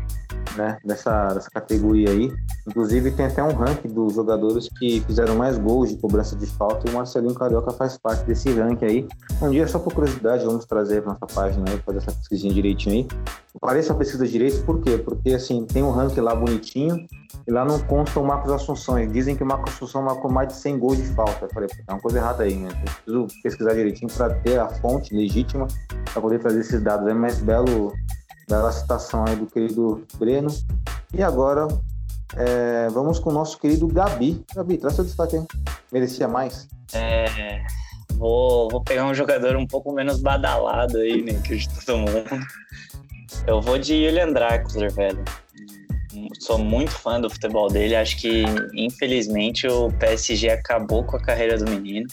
[SPEAKER 1] né, dessa, dessa categoria aí. Inclusive tem até um ranking dos jogadores que fizeram mais gols de cobrança de falta e o Marcelinho Carioca faz parte desse ranking aí. Um dia, só por curiosidade, vamos trazer para nossa página aí, fazer essa pesquisinha direitinho aí. Pareça a pesquisa direito, por quê? Porque assim, tem um ranking lá bonitinho e lá não consta o Marcos Assunção. Dizem que o Marcos Assunção marcou mais de 100 gols de falta. Eu falei, tem uma coisa errada aí, né? Eu preciso pesquisar direitinho para ter a fonte legítima para poder trazer esses dados. É mais belo bela citação aí do querido Breno. E agora é, vamos com o nosso querido Gabi. Gabi, traz seu destaque aí. Merecia mais?
[SPEAKER 5] É, vou, vou pegar um jogador um pouco menos badalado aí, né, que de todo mundo. Eu vou de Julian Draxler, velho. Sou muito fã do futebol dele. Acho que, infelizmente, o PSG acabou com a carreira do menino.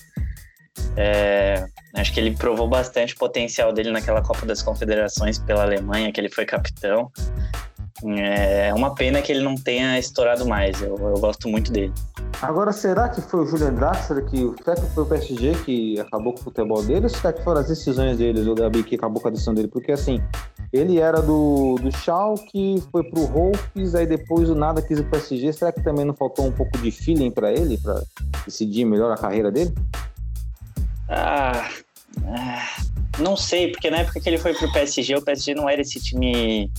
[SPEAKER 5] É, acho que ele provou bastante o potencial dele naquela Copa das Confederações pela Alemanha, que ele foi capitão. É uma pena que ele não tenha estourado mais. Eu, eu gosto muito dele.
[SPEAKER 1] Agora, será que foi o Julian Draxler que. Será que foi o PSG que acabou com o futebol dele? Ou será que foram as decisões deles, o Gabi, que acabou com a decisão dele? Porque assim, ele era do, do Schalke, foi pro Wolves, aí depois o nada quis pro PSG. Será que também não faltou um pouco de feeling para ele, para decidir melhor a carreira dele?
[SPEAKER 5] Ah, não sei, porque na época que ele foi pro PSG, o PSG não era esse time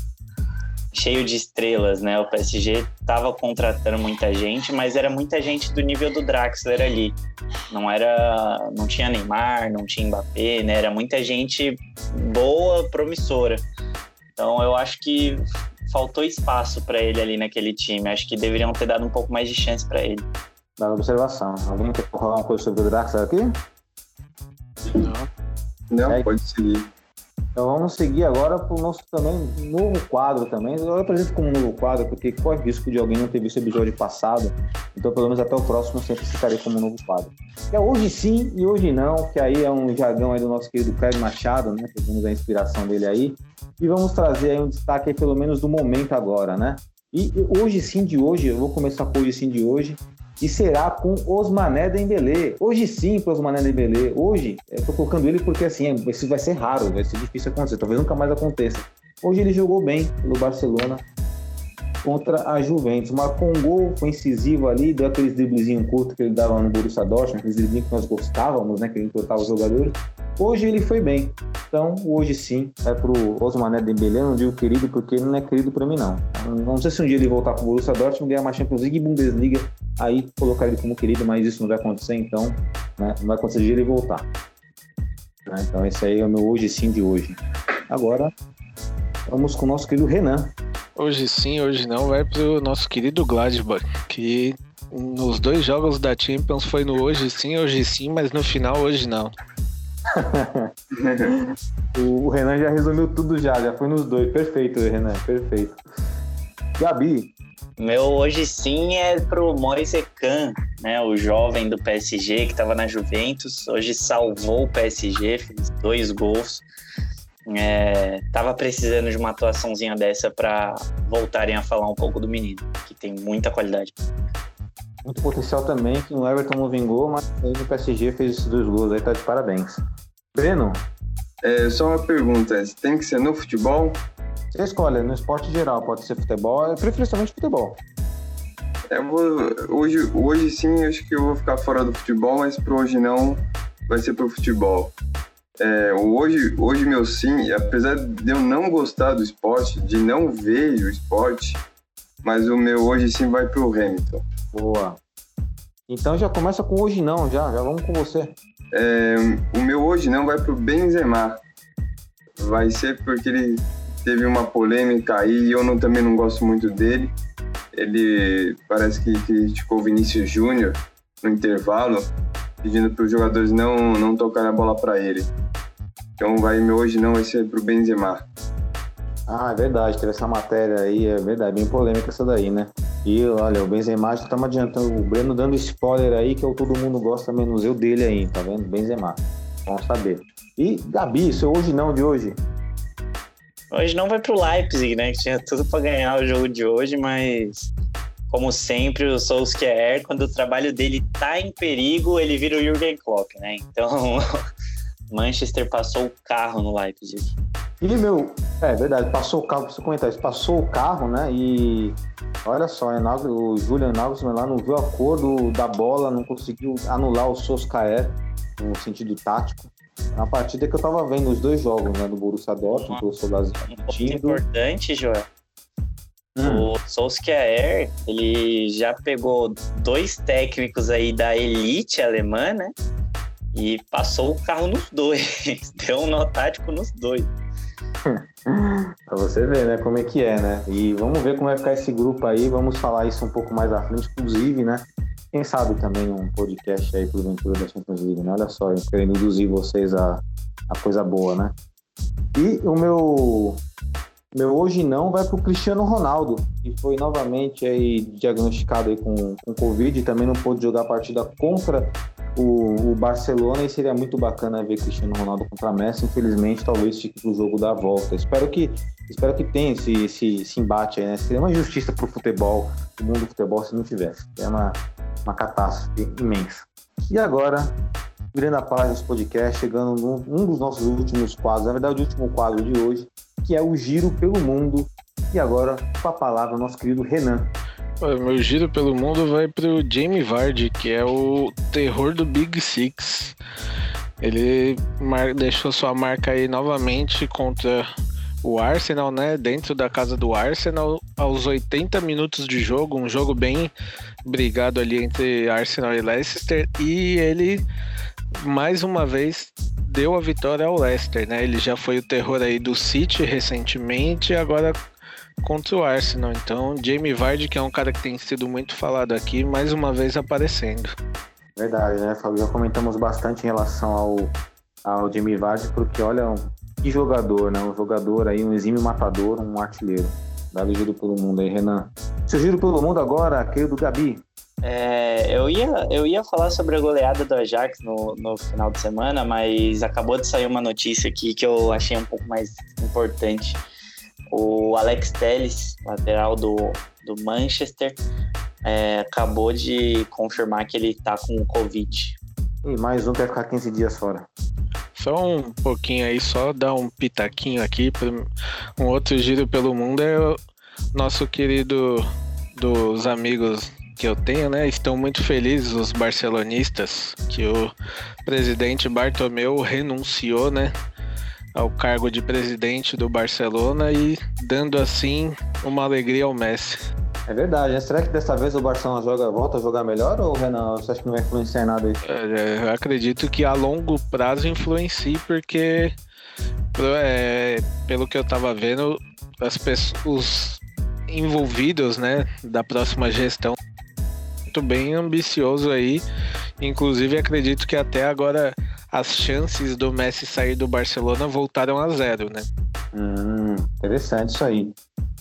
[SPEAKER 5] cheio de estrelas, né? O PSG estava contratando muita gente, mas era muita gente do nível do Draxler ali. Não era, não tinha Neymar, não tinha Mbappé, né? Era muita gente boa, promissora. Então eu acho que faltou espaço para ele ali naquele time. Acho que deveriam ter dado um pouco mais de chance para ele.
[SPEAKER 1] Da observação. Alguém quer falar uma coisa sobre o Draxler aqui?
[SPEAKER 4] Não.
[SPEAKER 1] É.
[SPEAKER 6] pode seguir.
[SPEAKER 1] Então vamos seguir agora para o nosso também novo quadro também. Eu apresento como um novo quadro, porque corre risco de alguém não ter visto o episódio passado. Então, pelo menos até o próximo, eu sempre citarei como um novo quadro. Que é hoje sim e hoje não, que aí é um jargão aí do nosso querido Craig Machado, né? Pegamos a inspiração dele aí. E vamos trazer aí um destaque aí, pelo menos do momento agora, né? E hoje sim de hoje, eu vou começar com hoje sim de hoje, e será com Osmané Dembélé. Hoje sim com Osmané Dembélé. Hoje, eu tô colocando ele porque assim, é- isso vai ser raro, vai ser difícil acontecer, talvez nunca mais aconteça. Hoje ele jogou bem pelo Barcelona contra a Juventus. Marcou um gol, foi incisivo ali, deu aquele driblezinho curto que ele dava no Borussia Dortmund, aqueles driblinhos que nós gostávamos, né, que ele entortava os jogadores. Hoje ele foi bem. Então, hoje sim, vai pro Osmané Dembélé, não digo querido, porque ele não é querido pra mim, não. Não sei se um dia ele voltar pro Borussia Dortmund, ganhar mais Champions League e Bundesliga, aí colocar ele como querido, mas isso não vai acontecer, então, né, não vai acontecer de ele voltar. Né, Então, esse aí é o meu hoje sim de hoje. Agora, vamos com o nosso querido Renan.
[SPEAKER 4] Hoje sim, hoje não, vai pro nosso querido Gladbach, que nos dois jogos da Champions foi no hoje sim, hoje sim, mas no final hoje não.
[SPEAKER 1] O, Renan já resumiu tudo já, já foi nos dois. Perfeito, Renan, perfeito. Gabi,
[SPEAKER 5] Meu hoje sim é pro Moise Kahn, né? O jovem do PSG que estava na Juventus. Hoje salvou o PSG, fez dois gols. É, tava precisando de uma atuaçãozinha dessa para voltarem a falar um pouco do menino, que tem muita qualidade.
[SPEAKER 1] muito potencial também, que no Everton não vingou, mas aí no PSG fez esses dois gols aí, tá de parabéns. Breno,
[SPEAKER 6] É, só uma pergunta, tem que ser no futebol?
[SPEAKER 1] você escolhe, no esporte geral, pode ser futebol, preferencialmente futebol.
[SPEAKER 6] Eu vou, hoje, hoje sim, acho que eu vou ficar fora do futebol, mas pro hoje não, vai ser pro futebol. É, hoje, hoje meu sim, apesar de eu não gostar do esporte, de não ver o esporte, mas o meu hoje sim vai pro Hamilton.
[SPEAKER 1] Boa. Então já começa com hoje não, já, já vamos com você.
[SPEAKER 6] É, o meu hoje não vai pro Benzema. Vai ser porque ele teve uma polêmica aí e eu não, também não gosto muito dele. Ele parece que criticou o Vinícius Júnior no intervalo, pedindo para os jogadores não, não tocarem a bola para ele. Então vai meu hoje não vai ser pro Benzema.
[SPEAKER 1] Ah, é verdade, teve essa matéria aí, é verdade, bem polêmica essa daí, né? E olha, o Benzema já estamos adiantando, o Breno dando spoiler aí, que é o todo mundo gosta, menos eu dele aí, tá vendo? Benzema. Vamos saber. E Gabi, seu hoje não de hoje.
[SPEAKER 5] Hoje não vai pro Leipzig, né? Que tinha tudo para ganhar o jogo de hoje, mas como sempre, o Solskjaer, quando o trabalho dele tá em perigo, ele vira o Jürgen Klopp, né? Então, Manchester passou o carro no Leipzig.
[SPEAKER 1] E meu, é verdade, passou o carro, preciso comentar isso, passou o carro, né? E olha só, o Julian Nagelsmann lá não viu a cor do, da bola, não conseguiu anular o Solskjaer no sentido tático. Na partida que eu tava vendo os dois jogos, né? Do Borussia Dortmund, sou das
[SPEAKER 5] Um ponto importante, Joel.
[SPEAKER 1] Hum.
[SPEAKER 5] O Solskjaer, ele já pegou dois técnicos aí da elite alemã, né? E passou o carro nos dois. Deu um nó tático nos dois.
[SPEAKER 1] Pra você ver, né, como é que é, né? E vamos ver como vai ficar esse grupo aí, vamos falar isso um pouco mais à frente, inclusive, né? Quem sabe também um podcast aí pro Ventura da Champions League, né? Olha só, eu querendo induzir vocês a, a coisa boa, né? E o meu meu hoje não vai pro Cristiano Ronaldo, que foi novamente aí diagnosticado aí com, com Covid, também não pôde jogar a partida contra o, o Barcelona e seria muito bacana ver Cristiano Ronaldo contra Messi. Infelizmente, talvez fique pro jogo da volta. Espero que espero que tenha esse, esse, esse embate aí, né? Seria uma injustiça pro futebol, pro mundo do futebol, se não tivesse. É uma, uma catástrofe imensa. E agora, virando a página desse podcast, chegando num um dos nossos últimos quadros, na verdade, o último quadro de hoje, que é o Giro pelo Mundo. E agora, com a palavra, o nosso querido Renan.
[SPEAKER 4] O meu giro pelo mundo vai pro Jamie Vardy, que é o terror do Big Six. Ele deixou sua marca aí novamente contra o Arsenal, né, dentro da casa do Arsenal, aos 80 minutos de jogo, um jogo bem brigado ali entre Arsenal e Leicester, e ele mais uma vez deu a vitória ao Leicester, né? Ele já foi o terror aí do City recentemente, agora contra o Arsenal. Então, Jamie Vardy, que é um cara que tem sido muito falado aqui, mais uma vez aparecendo.
[SPEAKER 1] Verdade, né, Fábio? Já comentamos bastante em relação ao, ao Jamie Vardy, porque olha, que jogador, né? Um jogador aí, um exímio matador, um artilheiro. Dado giro pelo mundo aí, Renan. Seu giro pelo mundo agora, querido Gabi.
[SPEAKER 5] É, eu, ia, eu ia falar sobre a goleada do Ajax no, no final de semana, mas acabou de sair uma notícia aqui que eu achei um pouco mais importante. O Alex Telles, lateral do, do Manchester, é, acabou de confirmar que ele está com Covid.
[SPEAKER 1] E mais um que vai ficar 15 dias fora.
[SPEAKER 4] Só um pouquinho aí, só dar um pitaquinho aqui. Um outro giro pelo mundo é o nosso querido dos amigos que eu tenho, né? Estão muito felizes os barcelonistas que o presidente Bartomeu renunciou, né? Ao cargo de presidente do Barcelona e dando assim uma alegria ao Messi.
[SPEAKER 1] É verdade, né? Será que dessa vez o Barcelona joga, volta a jogar melhor ou Renan? Você acha que não vai influenciar em nada isso?
[SPEAKER 4] É, eu acredito que a longo prazo influencie, porque é, pelo que eu tava vendo, as pessoas, os envolvidos, né, da próxima gestão, muito bem ambicioso aí. Inclusive acredito que até agora as chances do Messi sair do Barcelona voltaram a zero, né?
[SPEAKER 1] Hum, interessante isso aí.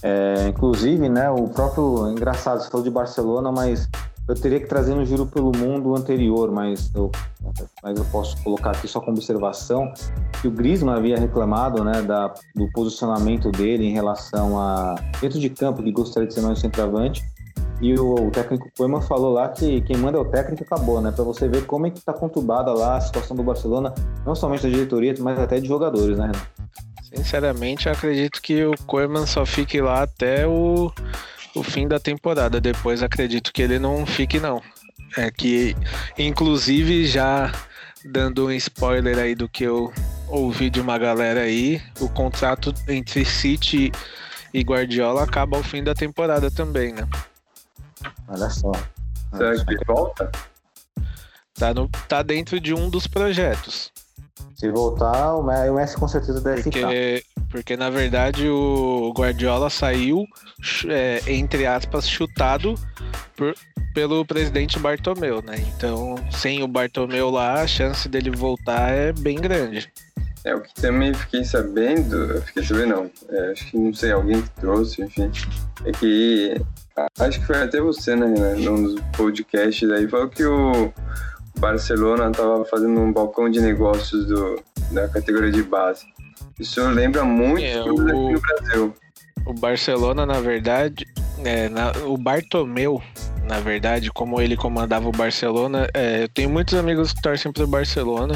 [SPEAKER 1] É, inclusive, né, o próprio. Engraçado, você falou de Barcelona, mas eu teria que trazer no Giro pelo Mundo anterior, mas eu, mas eu posso colocar aqui só como observação que o Griezmann havia reclamado né, da, do posicionamento dele em relação a dentro de campo, que gostaria de ser mais centroavante. E o, o técnico Koeman falou lá que quem manda é o técnico acabou, né? Para você ver como é que está conturbada lá a situação do Barcelona, não somente da diretoria, mas até de jogadores, né?
[SPEAKER 4] Sinceramente, eu acredito que o Koeman só fique lá até o, o fim da temporada. Depois acredito que ele não fique, não. É que, inclusive, já dando um spoiler aí do que eu ouvi de uma galera aí, o contrato entre City e Guardiola acaba ao fim da temporada também, né?
[SPEAKER 1] Olha só.
[SPEAKER 6] Será que ele volta?
[SPEAKER 4] Tá, no, tá dentro de um dos projetos.
[SPEAKER 1] Se voltar, o Messi com certeza deve
[SPEAKER 4] porque,
[SPEAKER 1] ficar.
[SPEAKER 4] Porque, na verdade, o Guardiola saiu, é, entre aspas, chutado por, pelo presidente Bartomeu, né? Então, sem o Bartomeu lá, a chance dele voltar é bem grande.
[SPEAKER 6] É, o que também fiquei sabendo, eu fiquei sabendo não, é, acho que não sei, alguém que trouxe, enfim, é que, acho que foi até você, né, num dos podcasts aí, falou que o Barcelona estava fazendo um balcão de negócios do, da categoria de base. Isso lembra muito
[SPEAKER 4] É,
[SPEAKER 6] o
[SPEAKER 4] o-
[SPEAKER 6] aqui no Brasil.
[SPEAKER 4] O Barcelona, na verdade, é, na- o Bartomeu, na verdade, como ele comandava o Barcelona, é, eu tenho muitos amigos que torcem pro Barcelona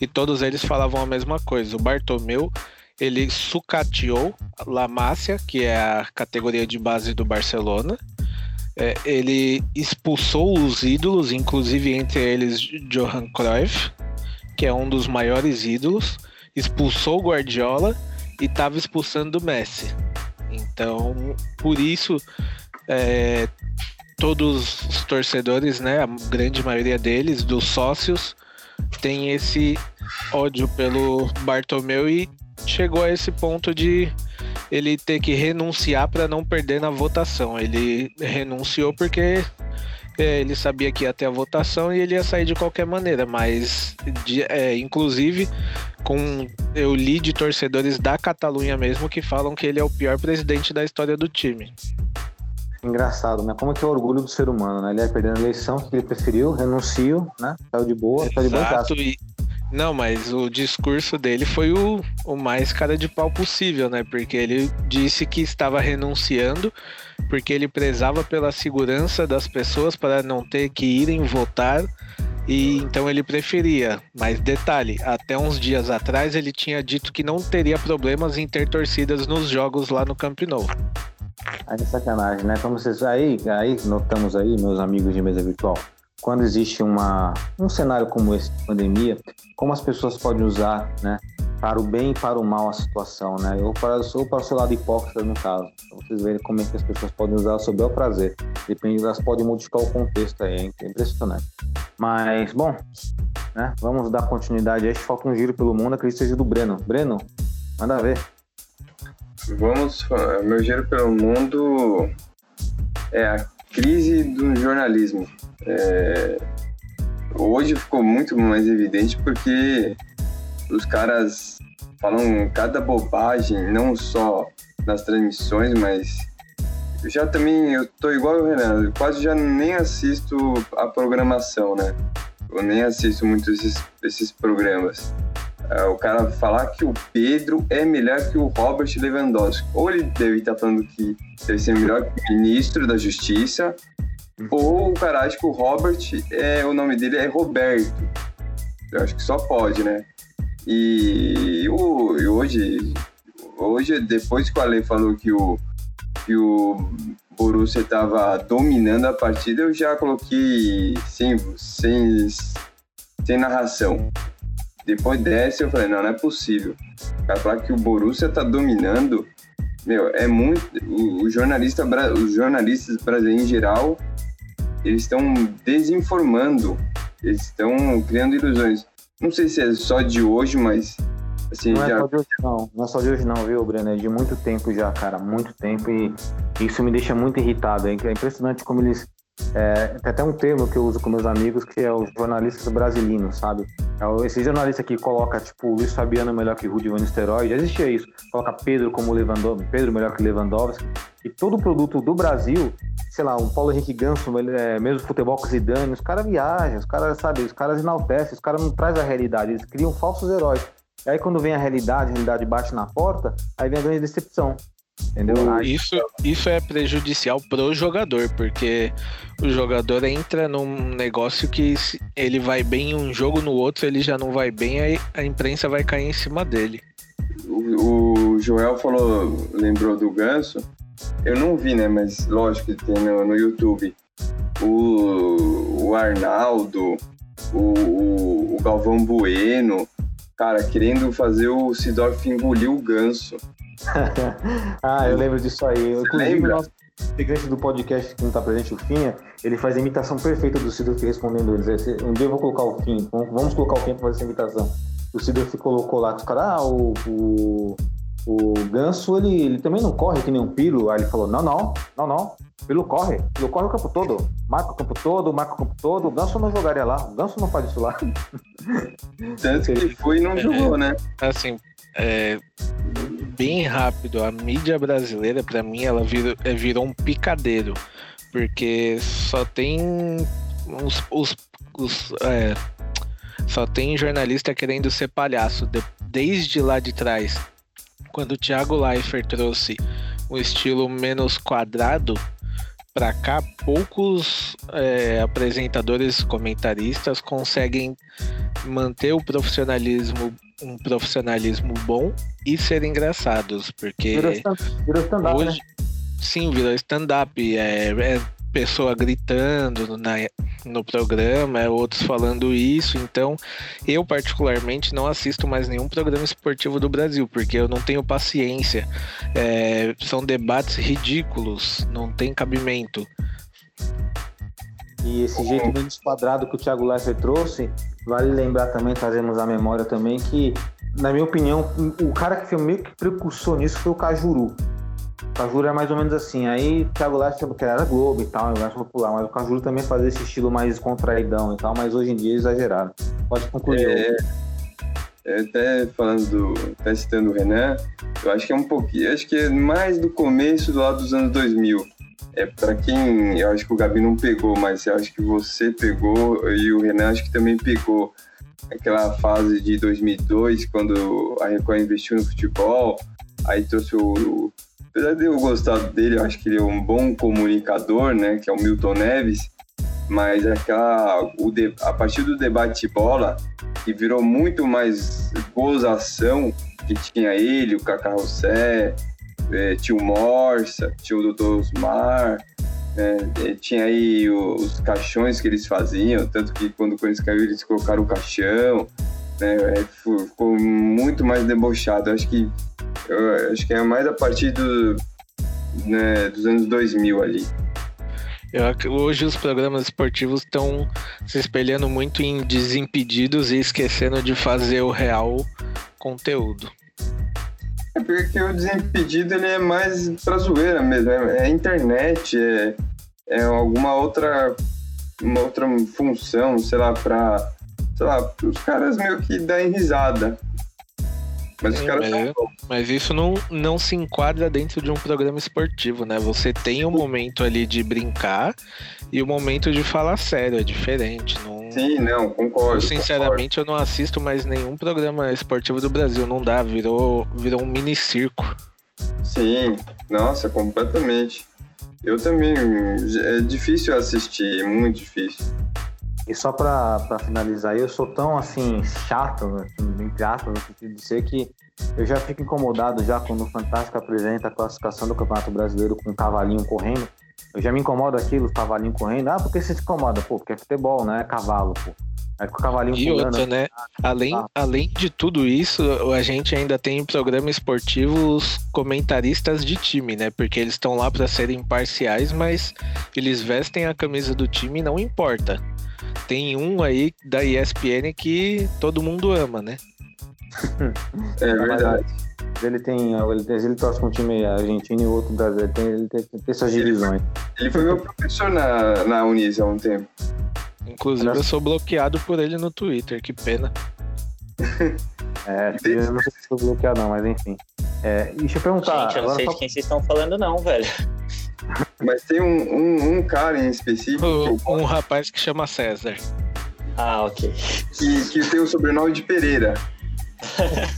[SPEAKER 4] e todos eles falavam a mesma coisa. O Bartomeu, ele sucateou La Masia, que é a categoria de base do Barcelona. É, ele expulsou os ídolos, inclusive entre eles Johan Cruyff, que é um dos maiores ídolos, expulsou o Guardiola e estava expulsando o Messi. Então, por isso, é, todos os torcedores, né, a grande maioria deles, dos sócios, tem esse ódio pelo Bartomeu e chegou a esse ponto de ele ter que renunciar para não perder na votação. Ele renunciou porque é, ele sabia que ia ter a votação e ele ia sair de qualquer maneira, mas de- é, inclusive com eu li de torcedores da Catalunha mesmo que falam que ele é o pior presidente da história do time.
[SPEAKER 1] Engraçado, né? Como que é o orgulho do ser humano, né? Ele ia perdendo a eleição, que ele preferiu, renunciou, né? Saiu de boa, saiu de boa.
[SPEAKER 4] Exato, e não, mas o discurso dele foi o, o mais cara de pau possível, né? Porque ele disse que estava renunciando porque ele prezava pela segurança das pessoas para não ter que irem votar e então ele preferia. Mas detalhe, até uns dias atrás ele tinha dito que não teria problemas em ter torcidas nos jogos lá no Camp Nou.
[SPEAKER 1] Aí é sacanagem, né? Como vocês aí, aí notamos aí, meus amigos de mesa virtual, quando existe uma, um cenário como esse de pandemia, como as pessoas podem usar, né, para o bem e para o mal a situação, né? Eu para, sou para o seu lado hipócrita no caso, para vocês verem como é que as pessoas podem usar o seu bel prazer. Depende, elas podem modificar o contexto aí, é impressionante. Mas, bom, né? Vamos dar continuidade aí. Falta um giro pelo mundo, acredito que seja do Breno. Breno, manda ver.
[SPEAKER 6] Vamos, meu giro pelo mundo é a crise do jornalismo. É, hoje ficou muito mais evidente porque os caras falam cada bobagem, não só nas transmissões, mas eu já também eu tô igual o Renan, quase já nem assisto a programação, né? Eu nem assisto muito esses, esses programas. É, o cara falar que o Pedro é melhor que o Robert Lewandowski. Ou ele deve estar falando que deve ser melhor que o ministro da Justiça, ou o cara acha que o Robert, é, o nome dele é Roberto. Eu acho que só pode, né? E, o, e hoje, hoje, depois que o Ale falou que o, que o Borussia estava dominando a partida, eu já coloquei sem, sem, sem narração. Depois dessa, eu falei, não, não é possível. O cara falar que o Borussia tá dominando, meu, é muito. O, o jornalista, os jornalistas brasileiros em geral, eles estão desinformando, eles estão criando ilusões. Não sei se é só de hoje, mas assim,
[SPEAKER 1] não
[SPEAKER 6] já...
[SPEAKER 1] é só de hoje não, não é só de hoje não, viu, Breno? É de muito tempo já, cara, muito tempo e isso me deixa muito irritado. É impressionante como eles é, tem até um termo que eu uso com meus amigos que é os jornalistas brasileiros, sabe? É esse jornalista que coloca, tipo, Luiz Fabiano melhor que Rudy Van Nistelrooy, já existia isso. Coloca Pedro como Lewandowski, Pedro melhor que Lewandowski. E todo produto do Brasil, sei lá, um Paulo Henrique Ganso, é, mesmo futebol com Zidane, os caras viajam, os caras, sabe, os caras enaltecem, os caras não trazem a realidade, eles criam falsos heróis. E aí quando vem a realidade, a realidade bate na porta, aí vem a grande decepção. Entendeu?
[SPEAKER 4] Isso, isso é prejudicial pro jogador, porque o jogador entra num negócio que ele vai bem em um jogo, no outro ele já não vai bem, aí a imprensa vai cair em cima dele.
[SPEAKER 6] O, o Joel falou, lembrou do Ganso. Eu não vi, né? Mas lógico que tem no, no YouTube. O, o Arnaldo, o, o, o Galvão Bueno, cara, querendo fazer o Sidorf engolir o ganso.
[SPEAKER 1] ah, eu lembro disso aí. Inclusive, o nosso integrante do podcast que não está presente, o Finha, ele faz a imitação perfeita do Sidorf respondendo eles. Um dia eu vou colocar o Fim, vamos colocar o Fim para fazer essa imitação. O Sidorf colocou lá, os caras, ah, o, o, o Ganso, ele, ele também não corre que nem um pilo. Aí ele falou, não, não, não, não. Pilo corre, Pilo corre o campo todo. Marca o campo todo, marca o campo todo. O Ganso não jogaria lá. O Ganso não faz isso lá.
[SPEAKER 6] Tanto que ele foi e não jogou, né?
[SPEAKER 4] Assim, é, bem rápido. A mídia brasileira, para mim, ela virou, é, virou um picadeiro. Porque só tem os, os, os é, só tem jornalista querendo ser palhaço. De, desde lá de trás, quando o Thiago Leifert trouxe um estilo menos quadrado para cá, poucos é, apresentadores, comentaristas conseguem manter o profissionalismo um profissionalismo bom e ser engraçados, porque
[SPEAKER 1] virou stand-up, hoje, né?
[SPEAKER 4] sim, virou stand-up, é, é, pessoa gritando na, no programa, é, outros falando isso, então eu particularmente não assisto mais nenhum programa esportivo do Brasil, porque eu não tenho paciência, é, são debates ridículos, não tem cabimento.
[SPEAKER 1] E esse jeito bem desquadrado que o Thiago Leifert trouxe, vale lembrar também, trazemos a memória também, que, na minha opinião, o cara que foi meio que precursor nisso foi o Cajuru. O Cajuru é mais ou menos assim. Aí o Thiago Leifert, que era Globo e tal, é mais popular, mas o Cajuru também fazia esse estilo mais contraidão e tal, mas hoje em dia é exagerado. Pode concluir.
[SPEAKER 6] É, é, até falando do. Até citando o Renan, eu acho que é um pouquinho. Acho que é mais do começo do lado dos anos 2000 é para quem eu acho que o Gabi não pegou, mas eu acho que você pegou e o Renan acho que também pegou aquela fase de 2002 quando a Record investiu no futebol, aí trouxe o, apesar de eu gostar dele, eu acho que ele é um bom comunicador, né, que é o Milton Neves, mas aquela o de, a partir do debate bola que virou muito mais gozação que tinha ele, o Cacá Rossé, é, Morsa, tinha o Dr. Osmar, é, tinha aí os caixões que eles faziam, tanto que quando o caiu eles colocaram o caixão. né? É, ficou muito mais debochado. Acho que eu, acho que é mais a partir do, né, dos anos 2000 ali.
[SPEAKER 4] Hoje os programas esportivos estão se espelhando muito em desimpedidos e esquecendo de fazer o real conteúdo.
[SPEAKER 6] É porque o desimpedido ele é mais pra zoeira mesmo, é, é internet, é, é alguma outra uma outra função, sei lá, pra sei lá, os caras meio que darem risada. Mas,
[SPEAKER 4] Sim, mas, mas, isso não, não se enquadra dentro de um programa esportivo, né? Você tem o um momento ali de brincar e o um momento de falar sério, é diferente. Não...
[SPEAKER 6] Sim, não, concordo.
[SPEAKER 4] Eu, sinceramente, concordo. eu não assisto mais nenhum programa esportivo do Brasil, não dá, virou, virou um mini circo.
[SPEAKER 6] Sim, nossa, completamente. Eu também, é difícil assistir, é muito difícil.
[SPEAKER 1] E só para finalizar, eu sou tão assim chato, né, entre aspas, no sentido de ser que eu já fico incomodado já quando o Fantástico apresenta a classificação do Campeonato Brasileiro com um cavalinho correndo. Eu já me incomodo aquilo, o cavalinho correndo. Ah, por que você se incomoda? Pô, porque é futebol, né? É cavalo, pô. É com o cavalinho
[SPEAKER 4] e pulando, outra, né? Além, ah. além de tudo isso, a gente ainda tem em programa esportivo os comentaristas de time, né? Porque eles estão lá para serem imparciais, mas eles vestem a camisa do time e não importa tem um aí da ESPN que todo mundo ama, né?
[SPEAKER 6] é verdade.
[SPEAKER 1] Ele tem, ele, tem, ele torce com um time argentino e outro brasileiro. Tem, ele tem, tem essas divisões.
[SPEAKER 6] Ele foi meu professor na, na Unis há um tempo.
[SPEAKER 4] Inclusive, eu sou bloqueado por ele no Twitter, que pena.
[SPEAKER 1] é, eu não sei se sou bloqueado, não, mas enfim. É, deixa eu perguntar.
[SPEAKER 5] Gente, eu não sei de quem vocês estão falando, não, velho.
[SPEAKER 6] Mas tem um, um, um cara em específico.
[SPEAKER 4] Um, um, rapaz que chama César.
[SPEAKER 5] Ah, ok.
[SPEAKER 6] Que, que tem o sobrenome de Pereira.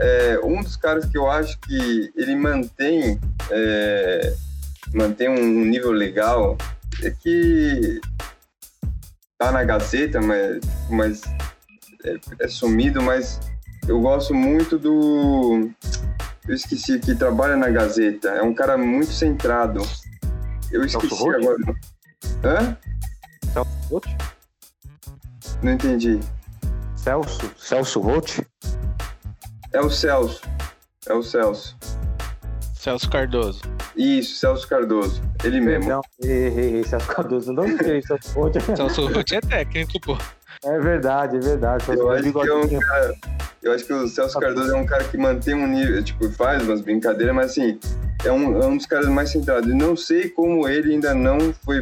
[SPEAKER 6] é, um dos caras que eu acho que ele mantém, é, mantém um nível legal é que tá na Gazeta, mas, mas é, é sumido, mas eu gosto muito do eu esqueci, que trabalha na Gazeta. É um cara muito centrado. Eu esqueci Celso agora. Hã?
[SPEAKER 1] Celso Roth?
[SPEAKER 6] Não entendi.
[SPEAKER 1] Celso? Celso Roth?
[SPEAKER 6] É o Celso. É o Celso.
[SPEAKER 4] Celso Cardoso.
[SPEAKER 6] Isso, Celso Cardoso. Ele mesmo.
[SPEAKER 1] Não, errei, Celso Cardoso. Não sei, Celso Roth.
[SPEAKER 4] Celso Roth é técnico, pô.
[SPEAKER 1] É verdade, é verdade.
[SPEAKER 6] Eu acho, que é um cara, eu acho que o Celso Cardoso é um cara que mantém um nível, tipo, faz umas brincadeiras, mas assim, é um, é um dos caras mais centrados. E não sei como ele ainda não foi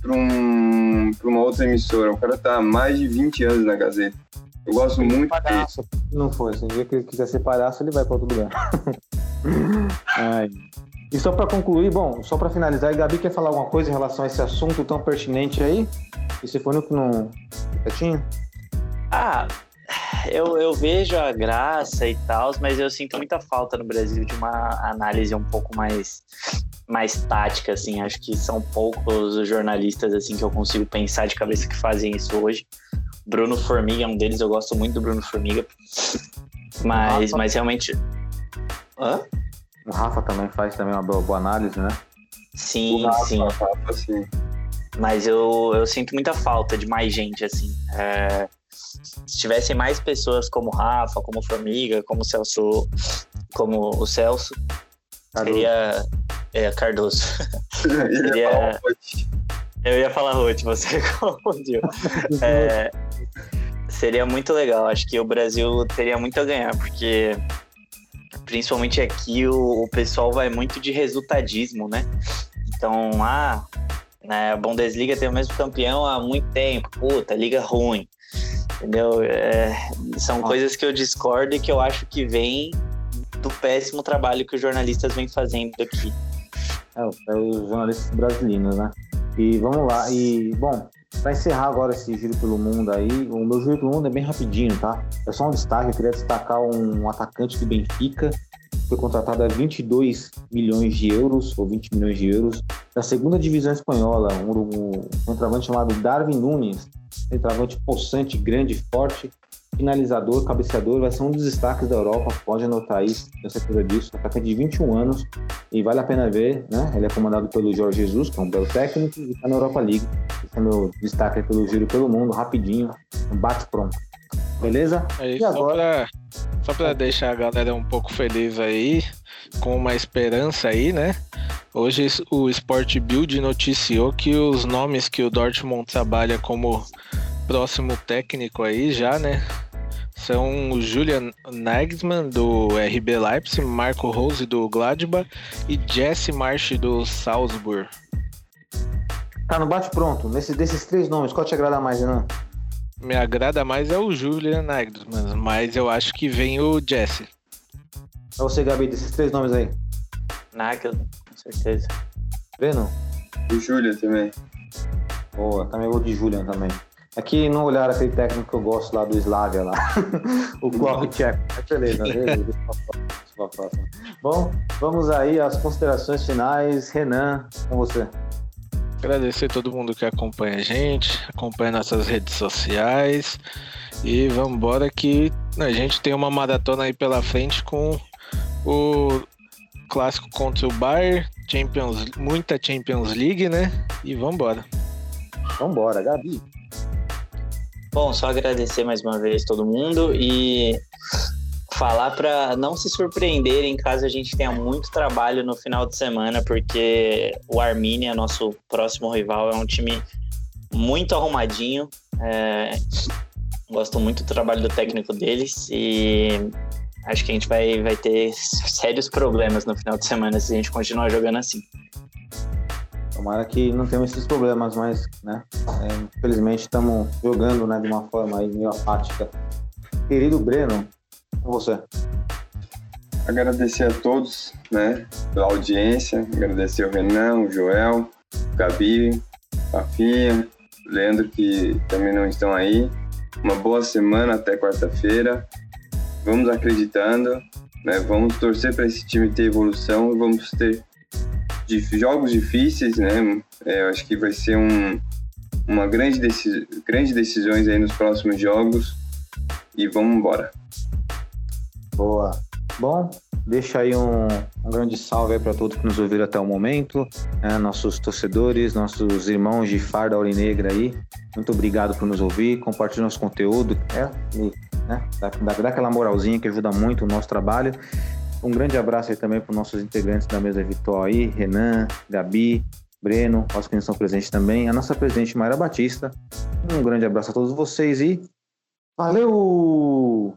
[SPEAKER 6] para um, pra uma outra emissora. O cara tá há mais de 20 anos na Gazeta. Eu gosto muito
[SPEAKER 1] palhaço. dele. Não foi. Se um dia que ele quiser ser palhaço, ele vai para outro lugar. Ai. E só para concluir, bom, só para finalizar, Gabi quer falar alguma coisa em relação a esse assunto tão pertinente aí? E você foi no que não. Quietinho?
[SPEAKER 5] Ah, eu, eu vejo a graça e tal, mas eu sinto muita falta no Brasil de uma análise um pouco mais, mais tática, assim. Acho que são poucos os jornalistas, assim, que eu consigo pensar de cabeça que fazem isso hoje. Bruno Formiga é um deles, eu gosto muito do Bruno Formiga. Mas, mas realmente.
[SPEAKER 1] Hã? O Rafa também faz também uma boa, boa análise, né?
[SPEAKER 5] Sim, Rafa, sim.
[SPEAKER 6] Rafa, sim.
[SPEAKER 5] Mas eu, eu sinto muita falta de mais gente, assim. É, se tivessem mais pessoas como Rafa, como Formiga, como o Celso, como o Celso, Cardoso. seria. É, Cardoso. seria... Eu ia falar Ruth, você confundiu. É, seria muito legal. Acho que o Brasil teria muito a ganhar, porque principalmente aqui o, o pessoal vai muito de resultadismo, né? Então, ah, né, a Bundesliga tem o mesmo campeão há muito tempo, puta, liga ruim. Entendeu? É, são coisas que eu discordo e que eu acho que vem do péssimo trabalho que os jornalistas vêm fazendo aqui.
[SPEAKER 1] É, é os jornalistas brasileiros, né? E vamos lá. E, bom, para encerrar agora esse giro pelo mundo aí, o meu giro pelo mundo é bem rapidinho, tá? É só um destaque, eu queria destacar um atacante do Benfica, foi contratado a 22 milhões de euros, ou 20 milhões de euros, da segunda divisão espanhola, um, um centroavante chamado Darwin Nunes, centroavante possante, grande, forte, finalizador, cabeceador, vai ser um dos destaques da Europa, pode anotar aí, tenho certeza disso, atacante de 21 anos, e vale a pena ver, né? Ele é comandado pelo Jorge Jesus, que é um belo técnico, e está na Europa League. Esse é meu destaque pelo Giro pelo Mundo, rapidinho, um bate pronto. Beleza?
[SPEAKER 4] Aí,
[SPEAKER 1] e agora?
[SPEAKER 4] só pra deixar a galera um pouco feliz aí, com uma esperança aí, né? Hoje o Sport Build noticiou que os nomes que o Dortmund trabalha como próximo técnico aí já, né? São o Julian Nagelsmann do RB Leipzig, Marco Rose do Gladbach e Jesse March do Salzburg.
[SPEAKER 1] Tá no bate pronto. Nesse, desses três nomes, qual te agrada mais, Renan?
[SPEAKER 4] Me agrada mais é o Julian Nagelsmann, mas eu acho que vem o Jesse.
[SPEAKER 1] Pra você, Gabi, desses três nomes aí.
[SPEAKER 5] Nagel, com certeza.
[SPEAKER 1] Breno?
[SPEAKER 6] O Júlia também.
[SPEAKER 1] Boa, também vou de Julian também. Aqui não olhar aquele técnico que eu gosto lá do Slavia lá. o Kovacic. Mas beleza, beleza. Bom, vamos aí às considerações finais. Renan, com você.
[SPEAKER 4] Agradecer todo mundo que acompanha a gente, acompanha nossas redes sociais. E vamos embora que a gente tem uma maratona aí pela frente com o clássico contra o Bayern, Champions, muita Champions League, né? E vamos embora.
[SPEAKER 1] Vambora, Gabi.
[SPEAKER 5] Bom, só agradecer mais uma vez todo mundo e falar para não se surpreenderem caso a gente tenha muito trabalho no final de semana, porque o Arminia, nosso próximo rival, é um time muito arrumadinho. É, gosto muito do trabalho do técnico deles e acho que a gente vai, vai ter sérios problemas no final de semana se a gente continuar jogando assim.
[SPEAKER 1] Tomara que não tenham esses problemas, mas, né? é, infelizmente estamos jogando né, de uma forma aí meio apática. Querido Breno, com você.
[SPEAKER 6] Agradecer a todos, né, pela audiência. Agradecer o Renan, o Joel, o Gabi, a Rafinha, o Leandro, que também não estão aí. Uma boa semana até quarta-feira. Vamos acreditando, né? Vamos torcer para esse time ter evolução e vamos ter de jogos difíceis, né? É, eu acho que vai ser um, uma grande deci grandes decisões aí nos próximos jogos e vamos embora.
[SPEAKER 1] Boa. Bom, deixa aí um, um grande salve para todos que nos ouviram até o momento, né, nossos torcedores, nossos irmãos de farda aurinegra aí. Muito obrigado por nos ouvir, compartilhe nosso conteúdo, é, e, né, dá, dá, dá aquela moralzinha que ajuda muito o nosso trabalho. Um grande abraço aí também para os nossos integrantes da mesa virtual aí, Renan, Gabi, Breno, aos que estão presentes também, a nossa presidente Mayra Batista. Um grande abraço a todos vocês e valeu!